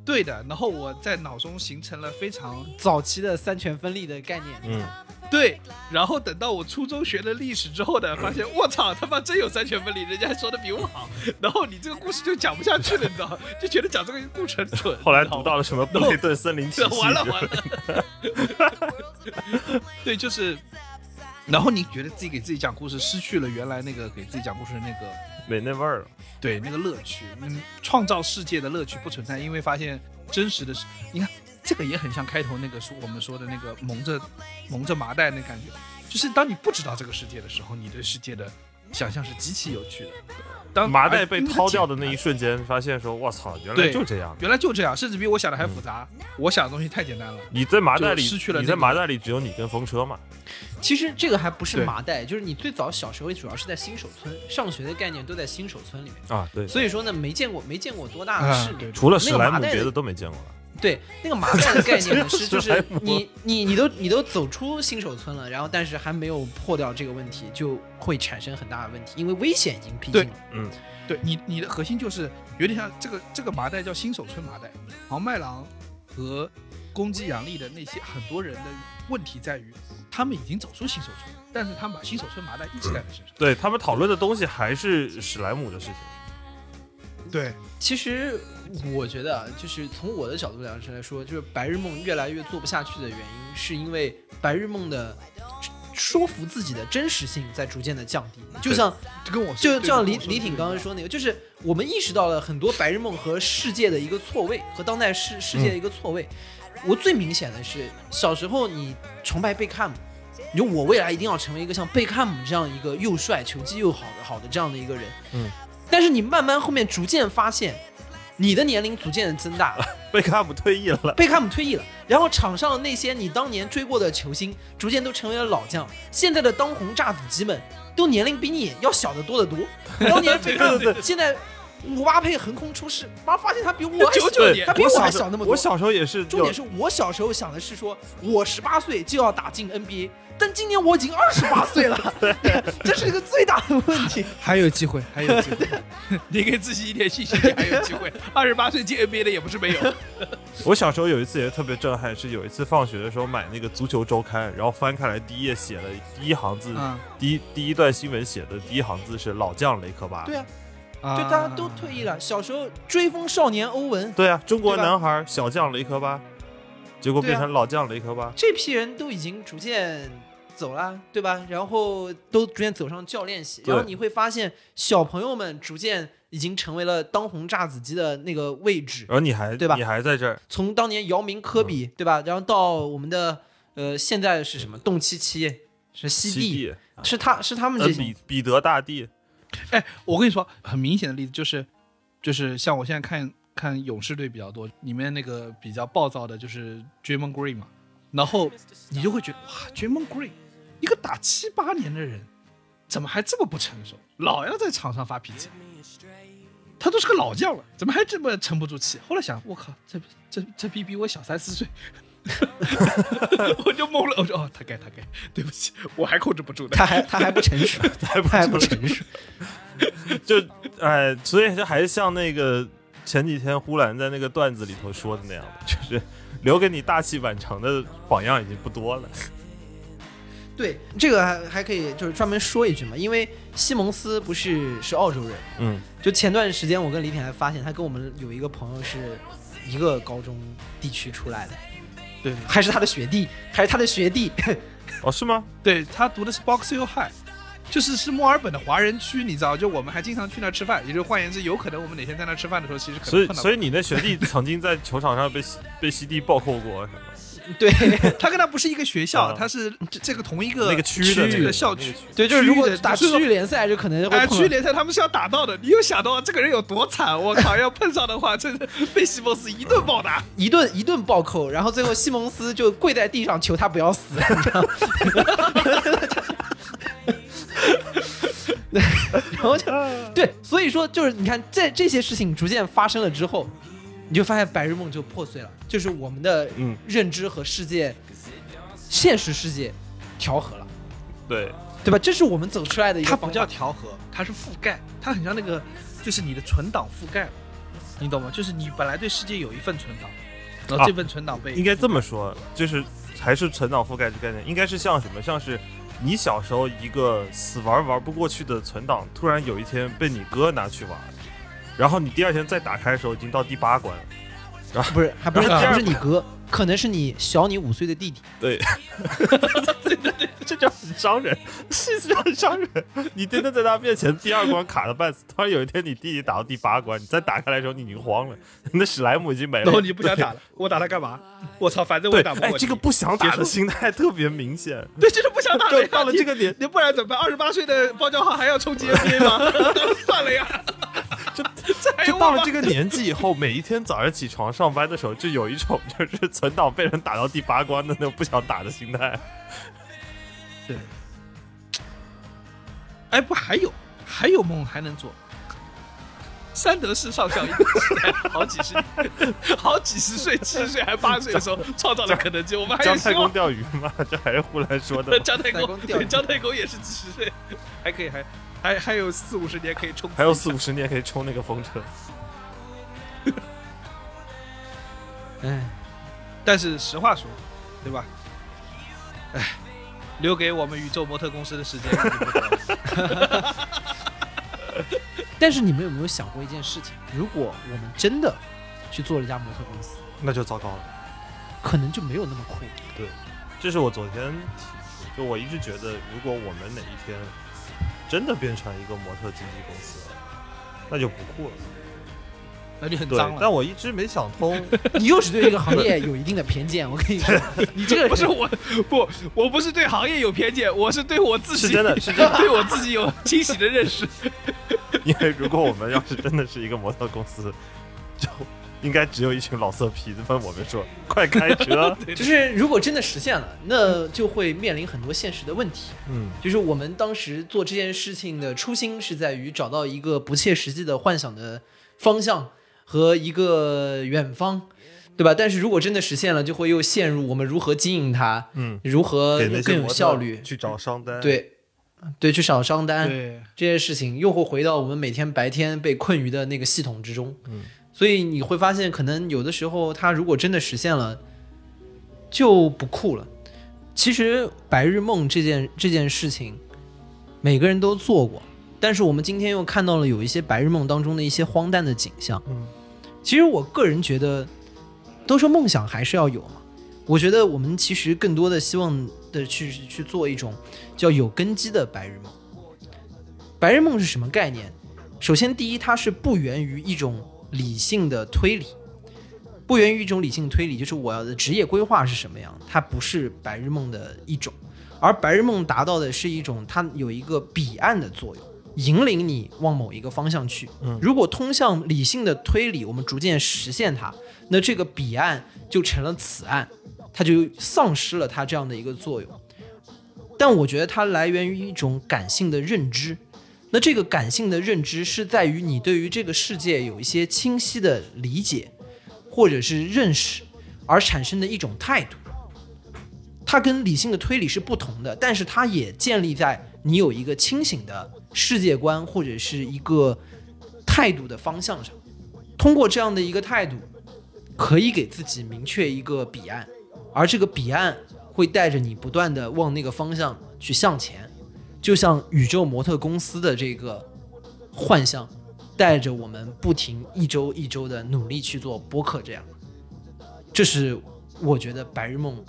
[SPEAKER 1] 对的，然后我在脑中形成了非常
[SPEAKER 2] 早期的三权分立的概念。
[SPEAKER 3] 嗯，
[SPEAKER 1] 对，然后等到我初中学了历史之后呢，发现我操他妈真有三权分立，人家还说的比我好，[LAUGHS] 然后你这个故事就讲不下去了，你知道吗？就觉得讲这个故事很蠢。
[SPEAKER 3] 后来读到了什么布雷 [LAUGHS] 顿森林体系，
[SPEAKER 1] 完了完了，[LAUGHS] 对，就是，然后你觉得自己给自己讲故事失去了原来那个给自己讲故事的那个
[SPEAKER 3] 没那味儿了。
[SPEAKER 1] 对那个乐趣，嗯，创造世界的乐趣不存在，因为发现真实的是，你看这个也很像开头那个说我们说的那个蒙着蒙着麻袋那感觉，就是当你不知道这个世界的时候，你对世界的想象是极其有趣的。当
[SPEAKER 3] 麻袋被掏掉的那一瞬间，发现说：“我操，原来就这样。
[SPEAKER 1] 原来就这样，甚至比我想的还复杂。我想的东西太简单了。
[SPEAKER 3] 你在麻袋里，
[SPEAKER 1] 失去了
[SPEAKER 3] 你
[SPEAKER 1] 那个
[SPEAKER 3] 在麻袋里只有你跟风车嘛。
[SPEAKER 2] 其实这个还不是麻袋，就是你最早小时候主要是在新手村上学的概念都在新手村里面，
[SPEAKER 3] 啊，对，
[SPEAKER 2] 所以说呢没见过没见过多大的
[SPEAKER 1] 啊
[SPEAKER 2] 世面。
[SPEAKER 1] 对
[SPEAKER 3] 除了史莱姆，别的都没见过了。
[SPEAKER 2] 对，那个麻袋的概念呢 [LAUGHS] 是就是你你你都你都走出新手村了，然后但是还没有破掉这个问题，就会产生很大的问题，因为危险已经逼近了。
[SPEAKER 3] 嗯，
[SPEAKER 1] 对你你的核心就是有点像这个这个麻袋叫新手村麻袋，黄麦郎和攻击杨笠的那些很多人的问题在于，他们已经走出新手村，但是他们把新手村麻袋一直带在身上。
[SPEAKER 3] 对他们讨论的东西还是史莱姆的事情。
[SPEAKER 1] 对，
[SPEAKER 2] 其实我觉得啊，就是从我的角度来来说，就是白日梦越来越做不下去的原因，是因为白日梦的说服自己的真实性在逐渐的降低。就像
[SPEAKER 1] 就跟我
[SPEAKER 2] 就就像李李挺刚刚说那个，就是我们意识到了很多白日梦和世界的一个错位，和当代世世界的一个错位。我最明显的是，小时候你崇拜贝克汉姆，你说我未来一定要成为一个像贝克汉姆这样一个又帅、球技又好的好的这样的一个人。
[SPEAKER 3] 嗯，
[SPEAKER 2] 但是你慢慢后面逐渐发现，你的年龄逐渐增大了，
[SPEAKER 3] 贝克汉姆退役了，
[SPEAKER 2] 贝克汉姆退役了，然后场上的那些你当年追过的球星，逐渐都成为了老将。现在的当红炸子鸡们，都年龄比你要小得多得多。当年贝克汉姆，现在姆巴佩横空出世，妈发现他比我还小
[SPEAKER 1] 99年
[SPEAKER 2] 他比我还
[SPEAKER 3] 小
[SPEAKER 2] 那么多。
[SPEAKER 3] 我小时候也是，
[SPEAKER 2] 重点是我小时候想的是说，我十八岁就要打进 NBA，但今年我已经二十八岁了，[LAUGHS] 这是一个最大的问题。[LAUGHS]
[SPEAKER 1] 还有机会，还有机会，[LAUGHS] 你给自己一点信心，你还有机会。二十八岁进 NBA 的也不是没有。
[SPEAKER 3] 我小时候有一次也特别震撼，是有一次放学的时候买那个足球周刊，然后翻开来第一页写了第一行字，
[SPEAKER 1] 嗯
[SPEAKER 3] 第一第一段新闻写的第一行字是老将雷克巴。
[SPEAKER 2] 对啊，
[SPEAKER 1] 啊
[SPEAKER 2] 就大家都退役了。小时候追风少年欧文，
[SPEAKER 3] 对啊，中国男孩小将雷克巴，结果变成老将雷克巴。
[SPEAKER 2] 这批人都已经逐渐走啦，对吧？然后都逐渐走上教练席，然后你会发现小朋友们逐渐已经成为了当红炸子鸡的那个位置。
[SPEAKER 3] 然后你还
[SPEAKER 2] 对吧
[SPEAKER 3] 你还在这儿，
[SPEAKER 2] 从当年姚明、科比，对吧？然后到我们的呃，现在是什么？洞七七是西
[SPEAKER 3] 西
[SPEAKER 2] 帝，是他是他们
[SPEAKER 3] 呃
[SPEAKER 2] 这些
[SPEAKER 3] 彼彼得大帝，
[SPEAKER 1] 哎，我跟你说，很明显的例子就是，就是像我现在看看勇士队比较多，里面那个比较暴躁的就是 Draymond Green 嘛，然后你就会觉得哇，Draymond Green 一个打七八年的人，怎么还这么不成熟，老要在场上发脾气？他都是个老将了，怎么还这么沉不住气？后来想，我靠，这这这逼比我小三四岁，[LAUGHS] 我就懵了。我说哦，他该他该，对不起，我还控制不住的。
[SPEAKER 2] 他还他还不成熟，他还不成熟。[LAUGHS] [LAUGHS]
[SPEAKER 3] 就哎，所以就还是像那个前几天呼兰在那个段子里头说的那样的，就是留给你大器晚成的榜样已经不多了。
[SPEAKER 2] 对，这个还还可以就是专门说一句嘛，因为西蒙斯不是是澳洲人，
[SPEAKER 3] 嗯，
[SPEAKER 2] 就前段时间我跟李挺还发现，他跟我们有一个朋友是一个高中地区出来的，
[SPEAKER 1] 对
[SPEAKER 2] 还是他的学弟，还是他的学弟。[LAUGHS] [LAUGHS]
[SPEAKER 3] 哦，是吗？
[SPEAKER 1] 对他读的是 Box Hill High，就是是墨尔本的华人区，你知道，就我们还经常去那吃饭，也就是换言之，有可能我们哪天在那吃饭的时候，其实可
[SPEAKER 3] 所以
[SPEAKER 1] 能碰到
[SPEAKER 3] 所以你那学弟曾经在球场上被被西帝暴扣过，是吗？[LAUGHS]
[SPEAKER 2] 对 [LAUGHS]
[SPEAKER 1] 他跟他不是一个学校，
[SPEAKER 3] 啊
[SPEAKER 1] 他是这这个同一个
[SPEAKER 3] 那个区的
[SPEAKER 1] 这
[SPEAKER 3] 个
[SPEAKER 1] 个校区。
[SPEAKER 2] 对，就是如果打区域联赛，就可能会
[SPEAKER 1] 哎，
[SPEAKER 2] 碰
[SPEAKER 1] 区域联赛他们是要打到的，你有想到这个人有多惨？我靠，要碰上的话，真的被西蒙斯一顿暴打。[LAUGHS]
[SPEAKER 2] 一顿一顿暴扣，然后最后西蒙斯就跪在地上求他不要死，你知道吗？然后就对，所以说就是你看这这些事情逐渐发生了之后，你就发现白日梦就破碎了，就是我们的
[SPEAKER 3] 嗯，
[SPEAKER 2] 认知和世界、现实世界调和了，
[SPEAKER 3] 对，
[SPEAKER 2] 对吧？这是我们走出来的一个它不。
[SPEAKER 1] 叫调和，它是覆盖，它很像那个，就是你的存档覆盖了，你懂吗？就是你本来对世界有一份存档，然后
[SPEAKER 3] 啊
[SPEAKER 1] 这份存档被
[SPEAKER 3] 应该这么说，就是还是存档覆盖这概念，应该是像什么？像是你小时候一个死玩玩不过去的存档，突然有一天被你哥拿去玩，然后你第二天再打开的时候，已经到第八关了。
[SPEAKER 2] 然后不是，还不是，不是你哥，可能是你小你五岁的弟弟。
[SPEAKER 3] 对 [LAUGHS] 对对，这叫很伤人，是这样很伤人。你真的在他面前第二关卡的半死，突然有一天你弟弟打到第八关，你再打开来的时候，你已经慌了，[LAUGHS] 你的史莱姆已经没了。
[SPEAKER 1] 然后你不想打了，我打他干嘛？我操，[LAUGHS] 反正我，也打不过
[SPEAKER 3] 这个不想打的心态特别明显。
[SPEAKER 1] 对，就是不想打了
[SPEAKER 3] 就。到了这个年，
[SPEAKER 1] 你不然怎么办？二十八岁的包教号还要冲击 NBA 吗？算了呀，这这还有我吗
[SPEAKER 3] 就到了这个年纪以后，每一天早上起床上班的时候，就有一种就是存档被人打到第八关的那种不想打的心态。
[SPEAKER 1] 对哎，不还有还有梦还能做？三德士上校一个时代，好几十年，[LAUGHS] 好几十岁，七十岁还八十岁的时候创造了肯德基，我们还有
[SPEAKER 3] 姜太公。钓鱼吗，这还是胡来说的嘛。[LAUGHS]
[SPEAKER 1] 姜太公，
[SPEAKER 2] 钓鱼
[SPEAKER 1] 对，姜太公也是几十岁，还可以，还还还有四五十年可以冲
[SPEAKER 3] 还有四五十年可以冲那个风车。
[SPEAKER 2] 哎，[LAUGHS]
[SPEAKER 1] 但是实话说，对吧？哎，留给我们宇宙模特公司的时间不多了。[LAUGHS] [LAUGHS]
[SPEAKER 2] 但是你们有没有想过一件事情？如果我们真的去做了一家模特公司，
[SPEAKER 3] 那就糟糕了。
[SPEAKER 2] 可能就没有那么酷。
[SPEAKER 3] 对这是我昨天提出，就我一直觉得，如果我们哪一天真的变成一个模特经纪公司了，那就不酷了。
[SPEAKER 1] 那就很
[SPEAKER 3] 对
[SPEAKER 1] 脏，了。
[SPEAKER 3] 但我一直没想通。[LAUGHS]
[SPEAKER 2] 你又是对这个行业有一定的偏见，我跟你说，[LAUGHS] 你这个人
[SPEAKER 1] 不是我，不，我不是对行业有偏见，我是对我自己
[SPEAKER 3] 是真的 [LAUGHS] 是真的
[SPEAKER 1] 对我自己有清晰的认识。
[SPEAKER 3] 因为如果我们要是真的是一个模特公司，就应该只有一群老色皮子问我们说：“快开车
[SPEAKER 2] 就是如果真的实现了，那就会面临很多现实的问题。！”
[SPEAKER 3] 嗯，
[SPEAKER 2] 就是我们当时做这件事情的初心是在于找到一个不切实际的幻想的方向和一个远方，对吧？但是如果真的实现了，就会又陷入我们如何经营它，
[SPEAKER 3] 嗯，
[SPEAKER 2] 如何更有效率，
[SPEAKER 3] 去找商单。，
[SPEAKER 2] 对，对，去找商单，
[SPEAKER 1] 对，
[SPEAKER 2] 这些事情又会回到我们每天白天被困于的那个系统之中。
[SPEAKER 3] 嗯，
[SPEAKER 2] 所以你会发现，可能有的时候它如果真的实现了，就不酷了。其实白日梦这件这件事情，每个人都做过，但是我们今天又看到了有一些白日梦当中的一些荒诞的景象。
[SPEAKER 3] 嗯，
[SPEAKER 2] 其实我个人觉得，都说梦想还是要有嘛。我觉得我们其实更多的希望的去去做一种叫有根基的白日梦。白日梦是什么概念？首先，第一，它是不源于一种理性的推理，不源于一种理性推理，就是我的职业规划是什么样，它不是白日梦的一种。而白日梦达到的是一种，它有一个彼岸的作用，引领你往某一个方向去。
[SPEAKER 3] 嗯
[SPEAKER 2] 如果通向理性的推理，我们逐渐实现它，那这个彼岸就成了此岸，它就丧失了它这样的一个作用。但我觉得它来源于一种感性的认知，那这个感性的认知是在于你对于这个世界有一些清晰的理解，或者是认识而产生的一种态度。它跟理性的推理是不同的，但是它也建立在你有一个清醒的世界观或者是一个态度的方向上。通过这样的一个态度，可以给自己明确一个彼岸，而这个彼岸会带着你不断的往那个方向去向前，就像宇宙模特公司的这个幻象，带着我们不停一周一周的努力去做播客这样。这是我觉得白日梦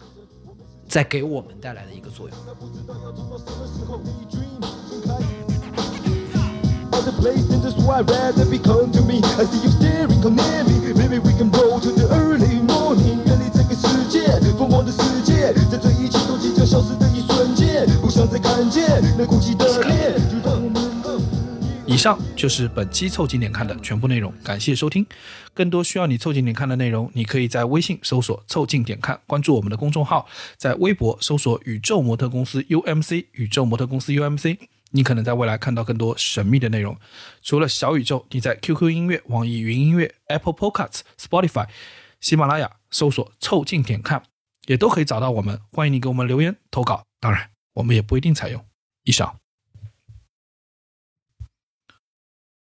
[SPEAKER 2] 在给我们带来的一个作用。
[SPEAKER 5] Other place and that's why I'd rather be come to me. I see you staring, come near me. Maybe we can roll to the early morning. 远离这个世界，疯狂的世界，在这一切都即将消失的一瞬间，不想再看见那哭泣的脸，就让我们二十年。
[SPEAKER 1] 以上就是本期凑近点看的全部内容，感谢收听。更多需要你凑近点看的内容，你可以在微信搜索“凑近点看”，关注我们的公众号，在微博搜索“宇宙模特公司 UMC”，宇宙模特公司 UMC。你可能在未来看到更多神秘的内容。除了小宇宙，你在 QQ 音乐、网易云音乐、Apple Podcasts、Spotify、喜马拉雅搜索“凑近点看”，也都可以找到我们。欢迎你给我们留言投稿，当然我们也不一定采用。以上。